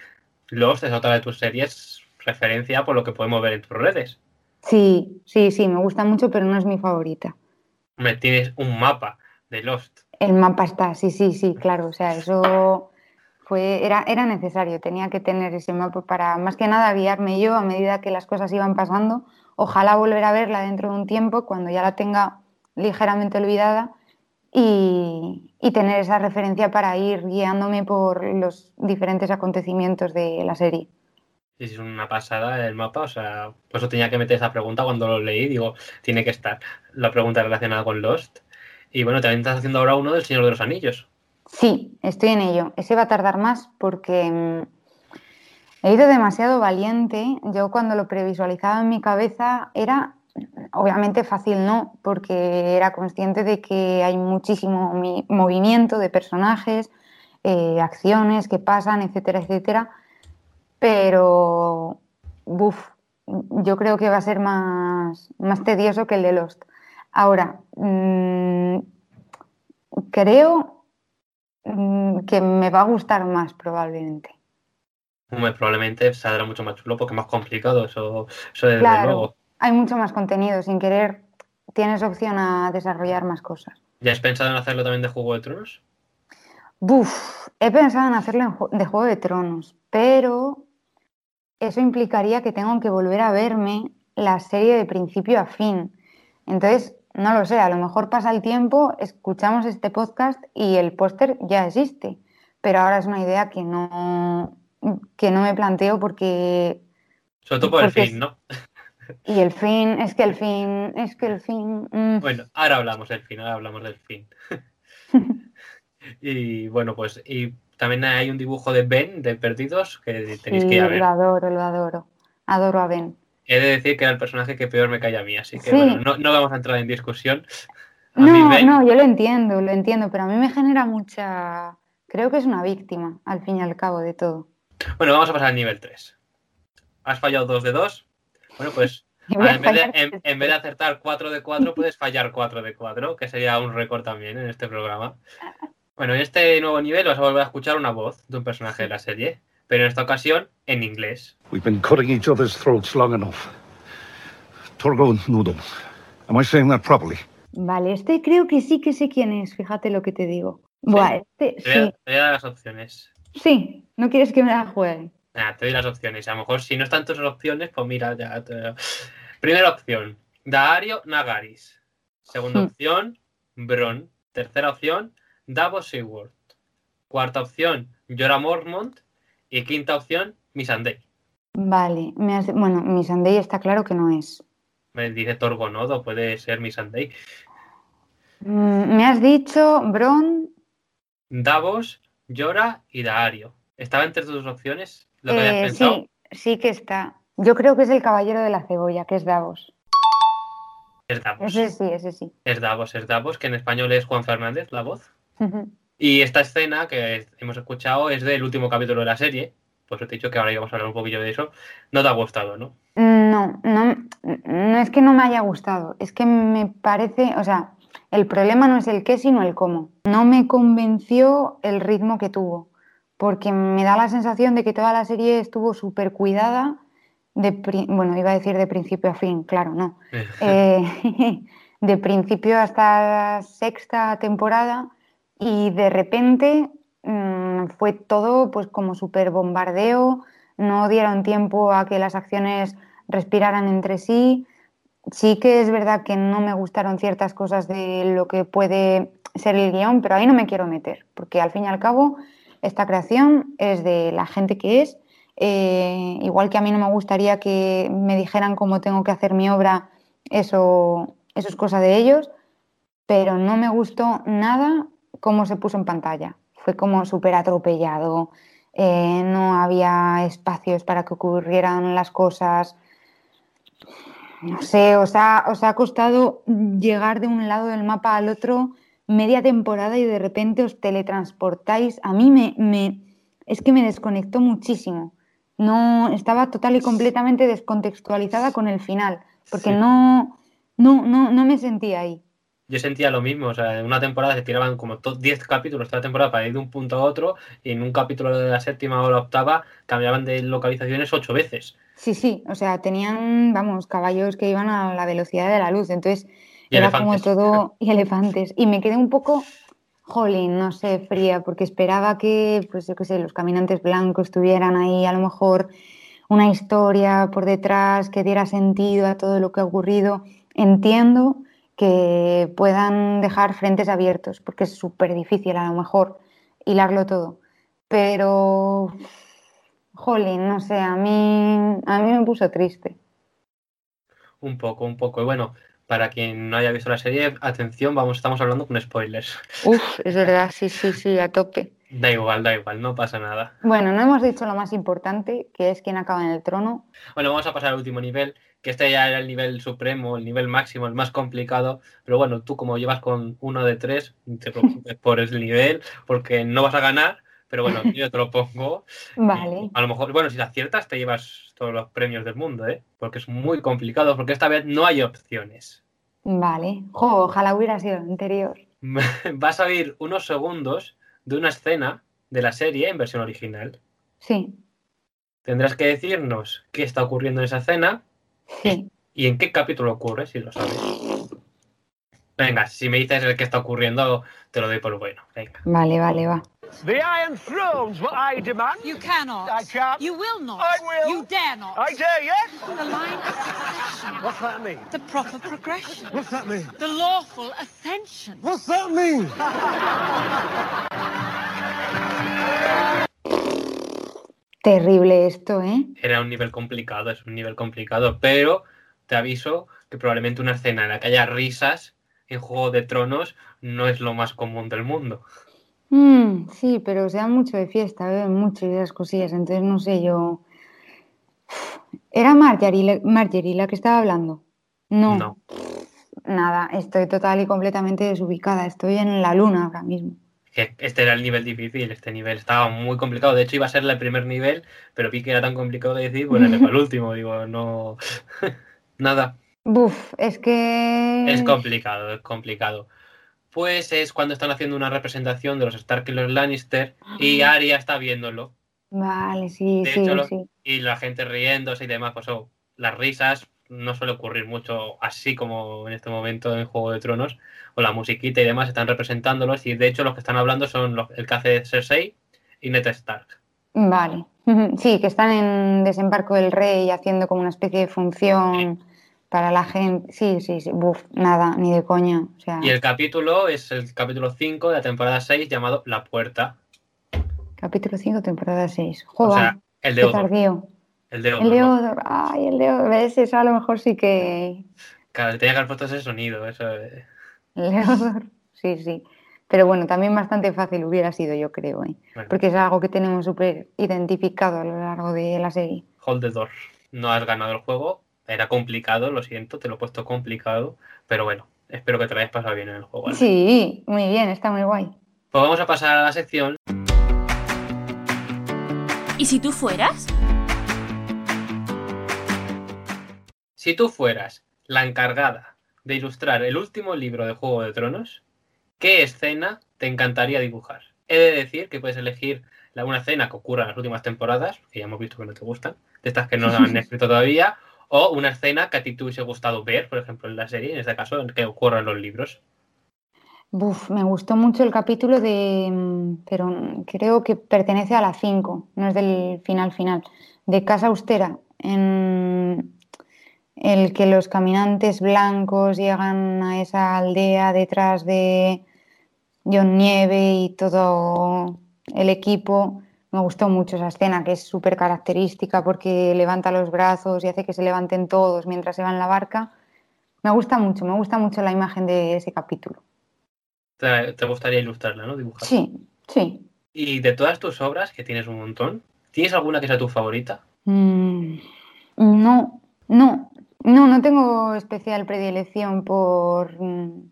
B: Lost es otra de tus series referencia por lo que podemos ver en tus redes.
D: Sí, sí, sí, me gusta mucho, pero no es mi favorita.
B: Me tienes un mapa de Lost.
D: El mapa está, sí, sí, sí, claro. O sea, eso fue, era, era necesario, tenía que tener ese mapa para más que nada guiarme yo a medida que las cosas iban pasando. Ojalá volver a verla dentro de un tiempo, cuando ya la tenga ligeramente olvidada, y, y tener esa referencia para ir guiándome por los diferentes acontecimientos de la serie
B: es una pasada el mapa, o sea, por eso tenía que meter esa pregunta cuando lo leí, digo, tiene que estar la pregunta relacionada con Lost. Y bueno, también estás haciendo ahora uno del Señor de los Anillos.
D: Sí, estoy en ello. Ese va a tardar más porque mm, he ido demasiado valiente. Yo cuando lo previsualizaba en mi cabeza era, obviamente fácil no, porque era consciente de que hay muchísimo movimiento de personajes, eh, acciones que pasan, etcétera, etcétera pero uf, yo creo que va a ser más, más tedioso que el de Lost. Ahora, mmm, creo mmm, que me va a gustar más probablemente.
B: Muy probablemente saldrá mucho más chulo porque es más complicado, eso, eso desde
D: claro,
B: luego.
D: Hay mucho más contenido, sin querer tienes opción a desarrollar más cosas.
B: ¿Ya has pensado en hacerlo también de Juego de Tronos?
D: Buf, he pensado en hacerlo de Juego de Tronos, pero eso implicaría que tengo que volver a verme la serie de principio a fin. Entonces, no lo sé, a lo mejor pasa el tiempo, escuchamos este podcast y el póster ya existe, pero ahora es una idea que no, que no me planteo porque...
B: Sobre todo por el fin, ¿no?
D: Y el fin, es que el fin, es que el fin...
B: Mmm. Bueno, ahora hablamos del fin, ahora hablamos del fin. y bueno, pues y también hay un dibujo de Ben de Perdidos que tenéis
D: sí,
B: que ir a ver.
D: Lo adoro, lo adoro. Adoro a Ben.
B: He de decir que era el personaje que peor me cae a mí, así que sí. bueno, no, no, vamos a entrar en discusión.
D: A no, ben... no, yo lo entiendo, lo entiendo, pero a mí me genera mucha. Creo que es una víctima, al fin y al cabo, de todo.
B: Bueno, vamos a pasar al nivel 3. Has fallado 2 de 2. Bueno, pues en vez, de, en, en vez, de, acertar 4 de 4, puedes fallar 4 de 4, que sería un récord también en este programa. Bueno, en este nuevo nivel vas a volver a escuchar una voz de un personaje de la serie, pero en esta ocasión en inglés.
E: We've been cutting each other's throats long enough. Torgo Noodle. Am I saying that properly?
D: Vale, este creo que sí que sé quién es, fíjate lo que te digo. Buah, este
B: Te voy, a,
D: sí.
B: te voy a dar las opciones.
D: Sí, no quieres que me la juegue.
B: Nada, te doy las opciones. A lo mejor si no están tus opciones, pues mira, ya te... Primera opción, Daario Nagaris. Segunda
D: Hmm.
B: opción, Bron. Tercera opción, Davos Seaworth. Cuarta opción, Jorah Mormont. Y quinta opción, Missandei.
D: Vale, me has... bueno, mi Sunday está claro que no es.
B: Me dice Torgonodo, puede ser Missandei.
D: Mm, Me has dicho Bron,
B: Davos, Jorah y Daario. ¿Estaba entre tus opciones lo que
D: eh, sí, sí que está. Yo creo que es el caballero de la cebolla, que es Davos.
B: Es Davos.
D: Ese sí, ese sí.
B: Es Davos, es Davos, que en español es Juan Fernández, la voz. Y esta escena que hemos escuchado es del último capítulo de la serie. Pues os he dicho que ahora íbamos a hablar un poquillo de eso. No te ha gustado, ¿no?
D: No, no, no es que no me haya gustado, es que me parece, o sea, el problema no es el qué, sino el cómo. No me convenció el ritmo que tuvo, porque me da la sensación de que toda la serie estuvo súper cuidada, de, bueno, iba a decir de principio a fin, claro, no. Eh, de principio hasta la sexta temporada y de repente mm, fue todo pues como súper bombardeo, no dieron tiempo a que las acciones respiraran entre sí. Sí que es verdad que no me gustaron ciertas cosas de lo que puede ser el guion, pero ahí no me quiero meter, porque al fin y al cabo esta creación es de la gente que es. Eh, igual que a mí no me gustaría que me dijeran cómo tengo que hacer mi obra, eso, eso es cosa de ellos, pero no me gustó nada cómo se puso en pantalla. Fue como súper atropellado, eh, no había espacios para que ocurrieran las cosas. No sé, os ha, os ha costado llegar de un lado del mapa al otro media temporada y de repente os teletransportáis. A mí me, me es que me desconectó muchísimo. no estaba total y completamente descontextualizada con el final, porque no, no, no, no me sentía ahí.
B: Yo sentía lo mismo, o sea, en una temporada se tiraban como 10 capítulos toda la temporada para ir de un punto a otro, y en un capítulo de la séptima o la octava cambiaban de localizaciones ocho veces.
D: Sí, sí, o sea, tenían, vamos, caballos que iban a la velocidad de la luz, entonces era como todo, y elefantes, y me quedé un poco, jolín, no sé, fría, porque esperaba que, pues yo qué sé, los caminantes blancos tuvieran ahí a lo mejor una historia por detrás que diera sentido a todo lo que ha ocurrido. Entiendo que puedan dejar frentes abiertos, porque es súper difícil a lo mejor hilarlo todo. Pero, jolín, no sé, a mí, a mí me puso triste.
B: Un poco, un poco. Y bueno, para quien no haya visto la serie, atención, vamos, estamos hablando con spoilers.
D: Uf, es verdad, sí, sí, sí, a tope.
B: Da igual, da igual, no pasa nada.
D: Bueno, no hemos dicho lo más importante, que es quién acaba en el trono.
B: Bueno, vamos a pasar al último nivel, que este ya era el nivel supremo, el nivel máximo, el más complicado. Pero bueno, tú como llevas con uno de tres, no te preocupes por el nivel, porque no vas a ganar. Pero bueno, yo te lo pongo.
D: Vale.
B: A lo mejor, bueno, si la aciertas te llevas todos los premios del mundo, ¿eh? Porque es muy complicado, porque esta vez no hay opciones.
D: Vale. Jo, ojalá hubiera sido el anterior.
B: Vas a oír unos segundos de una escena de la serie en versión original.
D: Sí.
B: Tendrás que decirnos qué está ocurriendo en esa escena
D: Sí.
B: y en qué capítulo ocurre, si lo sabes. Venga, si me dices el que está ocurriendo, te lo doy por bueno. Venga.
D: Vale, vale, va.
F: The Iron Throne's what I demand.
G: You cannot.
F: I can't.
G: You will not.
F: I will.
G: You dare not.
F: I dare, yes?
G: The line of succession.
F: What's that mean?
G: The proper progression.
F: What's that mean?
G: The lawful ascension.
F: What's that mean?
D: Terrible esto, ¿eh?
B: Era un nivel complicado, es un nivel complicado, pero te aviso que probablemente una escena en la que haya risas en Juego de Tronos no es lo más común del mundo.
D: Mm, sí, pero se da mucho de fiesta, beben mucho y esas cosillas, entonces no sé yo. ¿Era Marjorie, la- Marjorie la que estaba hablando? No.
B: No.
D: Nada, estoy total y completamente desubicada. Estoy en la luna ahora mismo.
B: Este era el nivel difícil, este nivel estaba muy complicado. De hecho, iba a ser el primer nivel, pero vi que era tan complicado de decir, bueno, le fue el último. Digo, no. Nada.
D: Buf, es que.
B: Es complicado, es complicado. Pues es cuando están haciendo una representación de los Stark y los Lannister y Arya está viéndolo.
D: Vale, sí,
B: De
D: sí,
B: hecho, lo-
D: sí.
B: y la gente riéndose y demás, pues oh, las risas no suele ocurrir mucho así como en este momento en Juego de Tronos, o la musiquita y demás están representándolos, y de hecho los que están hablando son los- el que hace Cersei y Ned Stark.
D: Vale. Sí, que están en Desembarco del Rey haciendo como una especie de función para la gente. Sí, sí, sí. Buf, nada, ni de coña. O sea,
B: Y el capítulo es el capítulo 5 de la temporada 6 llamado La Puerta,
D: capítulo 5, temporada 6.
B: o
D: Joder,
B: sea, el de Odor.
D: tardío.
B: El de
D: El
B: Odor,
D: de
B: ¿no?
D: Odor. Ay, el de Odor. ¿Ves? Eso a lo mejor sí que.
B: Claro, tenía que haber puesto ese sonido, eso.
D: El de Odor. Sí, sí. Pero bueno, también bastante fácil hubiera sido, yo creo, ¿eh?
B: Bueno.
D: Porque es algo que tenemos súper identificado a lo largo de la serie.
B: Hold the door. No has ganado el juego. Era complicado, lo siento, te lo he puesto complicado. Pero bueno, espero que te lo hayas pasado bien en el juego. ¿vale?
D: Sí, muy bien, está muy guay.
B: Pues vamos a pasar a la sección.
A: ¿Y si tú fueras?
B: Si tú fueras la encargada de ilustrar el último libro de Juego de Tronos, ¿qué escena te encantaría dibujar? He de decir que puedes elegir la- una escena que ocurra en las últimas temporadas, que ya hemos visto que no te gustan, de estas que no han escrito todavía, o una escena que a ti te hubiese gustado ver, por ejemplo, en la serie, en este caso, en que ocurra en los libros.
D: Me gustó mucho el capítulo de, mm, pero creo que pertenece a la 5, no es del final final, de Casa Austera, en el que los caminantes blancos llegan a esa aldea detrás de John Nieve y todo el equipo. Me gustó mucho esa escena, que es súper característica porque levanta los brazos y hace que se levanten todos mientras se va en la barca. Me gusta mucho, me gusta mucho la imagen de ese capítulo.
B: Te, te gustaría ilustrarla, ¿no? Dibujar.
D: Sí, sí.
B: Y de todas tus obras, que tienes un montón, ¿tienes alguna que sea tu favorita?
D: Mm, no, no, no, no tengo especial predilección por mm,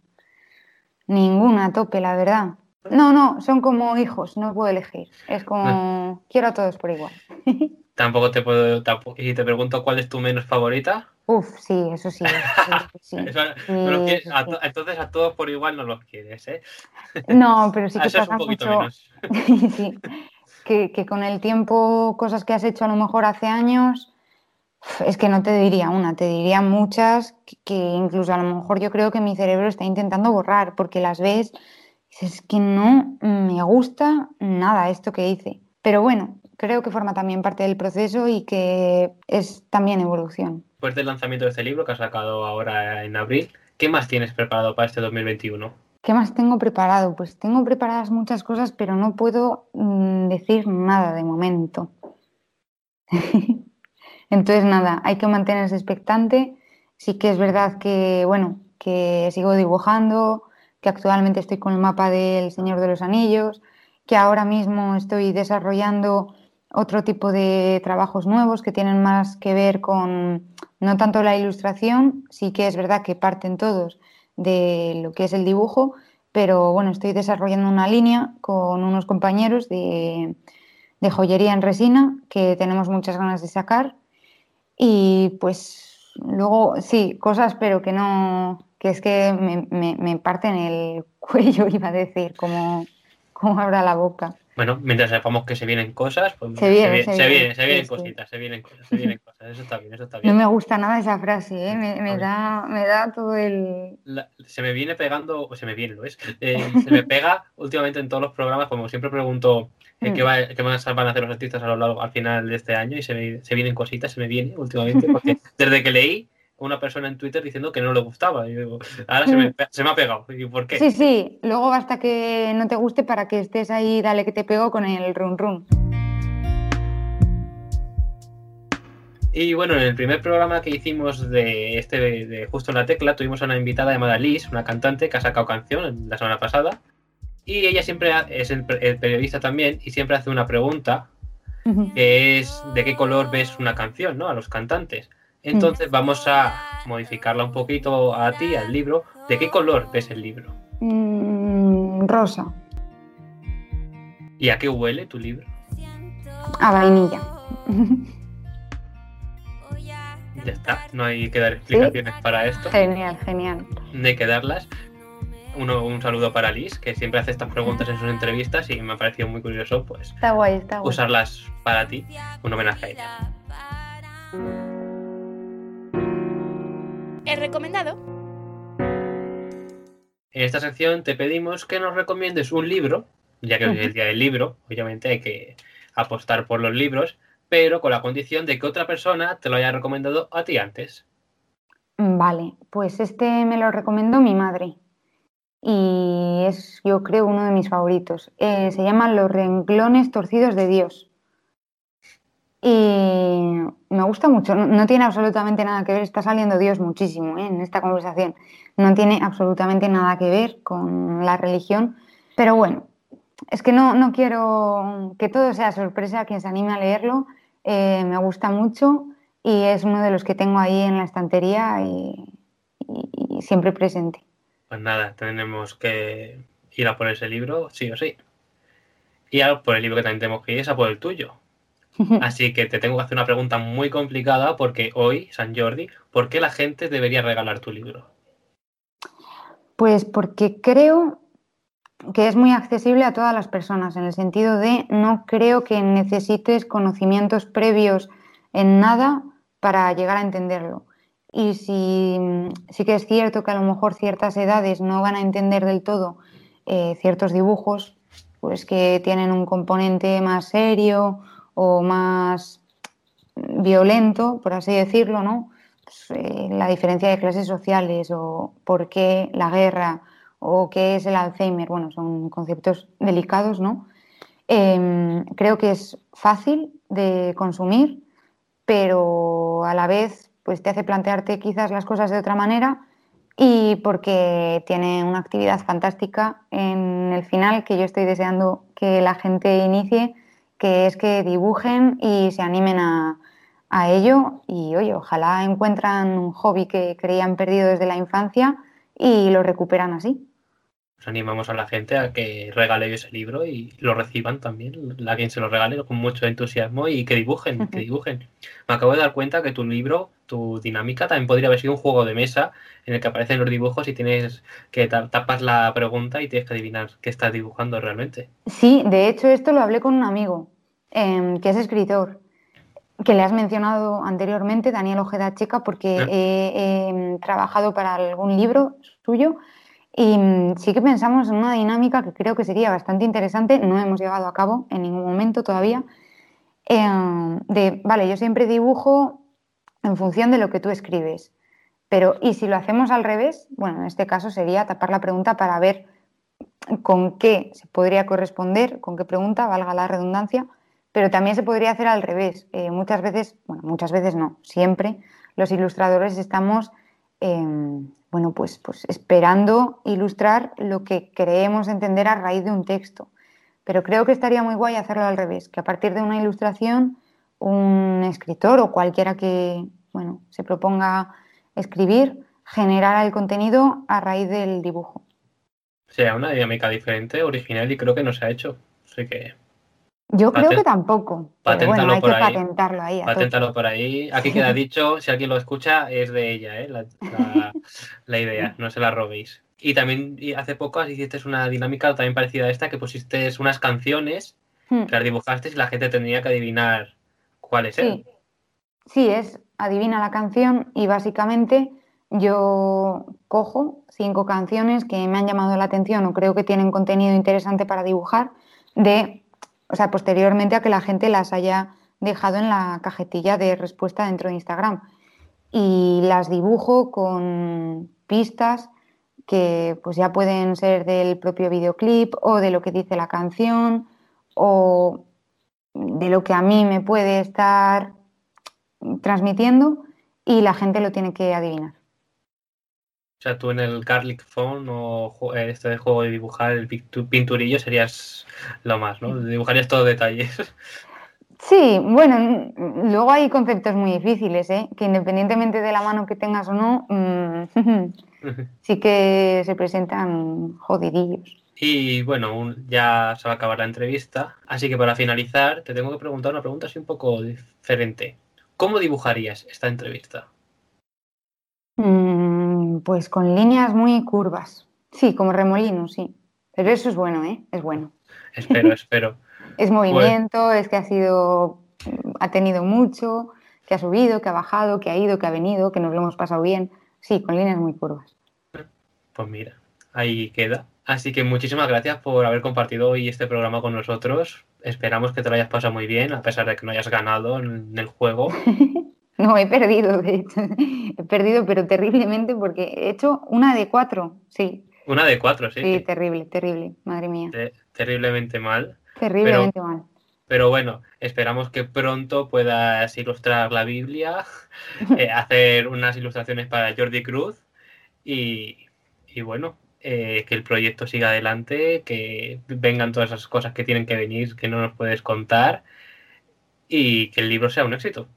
D: ninguna tope, la verdad. No, no, son como hijos, no puedo elegir. Es como, quiero a todos por igual.
B: Tampoco te puedo. tampoco- y te pregunto cuál es tu menos favorita.
D: Uf, sí, eso sí. eso sí.
B: Eso no los
D: Sí,
B: quieres-
D: sí,
B: a
D: sí.
B: to- entonces a todos por igual no los quieres, ¿eh?
D: No, pero sí que
B: eso es un poquito
D: mucho.
B: menos.
D: Sí, que, que con el tiempo, cosas que has hecho a lo mejor hace años, es que no te diría una, te diría muchas que, que incluso a lo mejor yo creo que mi cerebro está intentando borrar porque las ves dices "Es que no me gusta nada esto que hice. Pero bueno, creo que forma también parte del proceso y que es también evolución.
B: Después del lanzamiento de este libro que has sacado ahora en abril, ¿qué más tienes preparado para este 2021?
D: ¿Qué más tengo preparado? Pues tengo preparadas muchas cosas, pero no puedo mm, decir nada de momento. Entonces, nada, hay que mantenerse expectante. Sí que es verdad que, bueno, que sigo dibujando, que actualmente estoy con el mapa del Señor de los Anillos, que ahora mismo estoy desarrollando otro tipo de trabajos nuevos que tienen más que ver con no tanto la ilustración, sí que es verdad que parten todos de lo que es el dibujo, pero bueno, estoy desarrollando una línea con unos compañeros de, de joyería en resina que tenemos muchas ganas de sacar. Y pues luego sí, cosas pero que no, que es que me, me, me parten el cuello, iba a decir, como, como abra la boca.
B: Bueno, mientras sepamos que se vienen cosas, pues
D: Se viene,
B: vi-
D: se
B: se
D: viene,
B: vienen, se cositas, se vienen cosas, se vienen cosas. Eso está bien, eso está
D: No
B: bien.
D: me gusta nada esa frase, ¿eh? me, da, me da todo el...
B: La- se me viene pegando, o se me viene, ¿lo es? Eh, se me pega últimamente en todos los programas, como siempre pregunto eh, qué,
D: Mm.
B: va- qué más van a hacer los artistas a lo largo, al final de este año y se, me- se vienen cositas, se me viene últimamente, porque desde que leí una persona en Twitter diciendo que no le gustaba, y digo, ahora se me, pe- se me ha pegado, ¿y por qué?
D: Sí, sí, luego basta que no te guste para que estés ahí, dale que te pego con el run run.
B: Y bueno, en el primer programa que hicimos de este de, de Justo en la Tecla, tuvimos a una invitada llamada Liz, una cantante que ha sacado canción la semana pasada. Y ella siempre es el, el periodista también y siempre hace una pregunta que es de qué color ves una canción, ¿no? A los cantantes. Entonces vamos a modificarla un poquito a ti, al libro. ¿De qué color ves el libro?
D: Mm, rosa,
B: ¿Y a qué huele tu libro?
D: a vainilla.
B: Ya está, no hay que dar explicaciones para esto.
D: genial, genial.
B: no hay que darlas. Uno, un saludo para Liz, que siempre hace estas preguntas en sus entrevistas y me ha parecido muy curioso pues
D: Está guay, está guay.
B: usarlas para ti, un homenaje a ella.
A: He recomendado.
B: En esta sección te pedimos que nos recomiendes un libro, ya que hoy es el día del libro, obviamente hay que apostar por los libros, pero con la condición de que otra persona te lo haya recomendado a ti antes.
D: Vale, pues este me lo recomendó mi madre y es, yo creo, uno de mis favoritos. Eh, se llama Los renglones torcidos de Dios. Y me gusta mucho, no, tiene absolutamente nada que ver, está saliendo Dios muchísimo ¿eh? en esta conversación, no tiene absolutamente nada que ver con la religión, pero bueno, es que no, no quiero que todo sea sorpresa a quien se anime a leerlo, eh, me gusta mucho y es uno de los que tengo ahí en la estantería y siempre presente.
B: Pues nada, tenemos que ir a por ese libro, sí o sí. Y a por el libro que también tenemos que ir es a por el tuyo. Así que te tengo que hacer una pregunta muy complicada porque hoy, San Jordi, ¿por qué la gente debería regalar tu libro?
D: Pues porque creo que es muy accesible a todas las personas, en el sentido de no creo que necesites conocimientos previos en nada para llegar a entenderlo. Y si sí que es cierto que a lo mejor ciertas edades no van a entender del todo eh, ciertos dibujos, pues que tienen un componente más serio o más violento, por así decirlo, ¿no? Pues, eh, la diferencia de clases sociales o por qué la guerra o qué es el Alzheimer, bueno, son conceptos delicados, ¿no? Em, creo que es fácil de consumir, pero a la vez pues te hace plantearte quizás las cosas de otra manera y porque tiene una actividad fantástica en el final que yo estoy deseando que la gente inicie, que es que dibujen y se animen a, a ello y oye, ojalá encuentran un hobby que creían perdido desde la infancia y lo recuperan así.
B: Pues animamos a la gente a que regale ese libro y lo reciban también, a quien se lo regale con mucho entusiasmo y que dibujen, que dibujen. Me acabo de dar cuenta que tu libro, tu dinámica, también podría haber sido un juego de mesa en el que aparecen los dibujos y tienes que ta- tapas la pregunta y tienes que adivinar qué estás dibujando realmente.
D: Sí, de hecho esto lo hablé con un amigo em, que es escritor, que le has mencionado anteriormente, Daniel Ojeda Checa, porque he, he, em, trabajado para algún libro suyo y mm, sí que pensamos en una dinámica que creo que sería bastante interesante, no hemos llegado a cabo en ningún momento todavía, em, de, vale, yo siempre dibujo en función de lo que tú escribes, pero ¿y si lo hacemos al revés? Bueno, en este caso sería tapar la pregunta para ver con qué se podría corresponder, con qué pregunta, valga la redundancia, pero también se podría hacer al revés. Eh, muchas veces, bueno, muchas veces no, siempre los ilustradores estamos, eh, bueno, pues, pues esperando ilustrar lo que creemos entender a raíz de un texto. Pero creo que estaría muy guay hacerlo al revés, que a partir de una ilustración un escritor o cualquiera que, bueno, se proponga escribir generara el contenido a raíz del dibujo.
B: Sea una dinámica diferente, original y creo que no se ha hecho. Así que
D: Yo creo que tampoco.
B: Paténtalo
D: bueno, hay
B: por
D: que
B: ahí.
D: patentarlo ahí.
B: paténtalo por ahí. Aquí queda dicho, si alguien lo escucha, es de ella, ¿eh? la, la- la idea, no se la robéis. Y también hace poco hiciste una dinámica también parecida a esta, que pusiste unas canciones,
D: Hmm.
B: que las dibujaste y la gente tendría que adivinar cuáles eran.
D: Sí. sí, es adivina la canción y básicamente yo cojo cinco canciones que me han llamado la atención o creo que tienen contenido interesante para dibujar de, o sea, posteriormente a que la gente las haya dejado en la cajetilla de respuesta dentro de Instagram. Y las dibujo con pistas que pues ya pueden ser del propio videoclip o de lo que dice la canción o de lo que a mí me puede estar transmitiendo y la gente lo tiene que adivinar.
B: O sea, tú en el Garlic Phone o eh, este juego de dibujar el pintu- pinturillo serías lo más, ¿no? Dibujarías todos detalles.
D: Sí, bueno, luego hay conceptos muy difíciles, ¿eh? que independientemente de la mano que tengas o no, mm, sí que se presentan jodidillos.
B: Y bueno, un- ya se va a acabar la entrevista, así que para finalizar te tengo que preguntar una pregunta así un poco diferente. ¿Cómo dibujarías esta entrevista?
D: Mm, pues con líneas muy curvas. Sí, como remolinos, sí. Pero eso es bueno, ¿eh? Es bueno.
B: Espero, espero.
D: Es movimiento, es que ha sido, ha tenido mucho, que ha subido, que ha bajado, que ha ido, que ha venido, que nos lo hemos pasado bien. Sí, con líneas muy curvas.
B: Pues mira, ahí queda. Así que muchísimas gracias por haber compartido hoy este programa con nosotros. Esperamos que te lo hayas pasado muy bien, a pesar de que no hayas ganado en el juego.
D: No, he perdido, de hecho. He perdido, pero terriblemente porque he hecho una de cuatro. Sí,
B: Una de cuatro, sí.
D: sí, terrible, terrible. Madre mía.
B: Te- terriblemente mal.
D: Terriblemente mal.
B: Pero bueno, esperamos que pronto puedas ilustrar la Biblia, eh, hacer unas ilustraciones para Jordi Cruz y, y bueno, eh, que el proyecto siga adelante, que vengan todas esas cosas que tienen que venir, que no nos puedes contar y que el libro sea un éxito.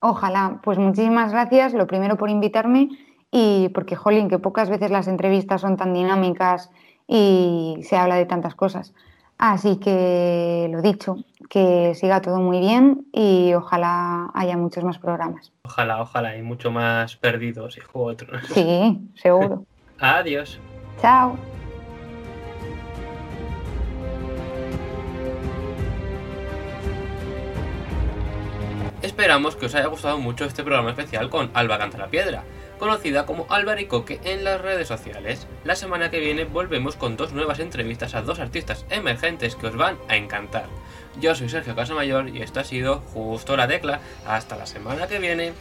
D: Ojalá. Pues muchísimas gracias, lo primero por invitarme y porque, jolín, que pocas veces las entrevistas son tan dinámicas y se habla de tantas cosas. Así que lo dicho, que siga todo muy bien y ojalá haya muchos más programas.
B: Ojalá, ojalá, hay mucho más perdidos y Juego de Tronos.
D: Sí, seguro.
B: Adiós.
D: Chao.
B: Esperamos que os haya gustado mucho este programa especial con Alba Canta la Piedra, conocida como Albaricoque en las redes sociales. La semana que viene volvemos con dos nuevas entrevistas a dos artistas emergentes que os van a encantar. Yo soy Sergio Casamayor y esto ha sido Justo la Tecla. Hasta la semana que viene.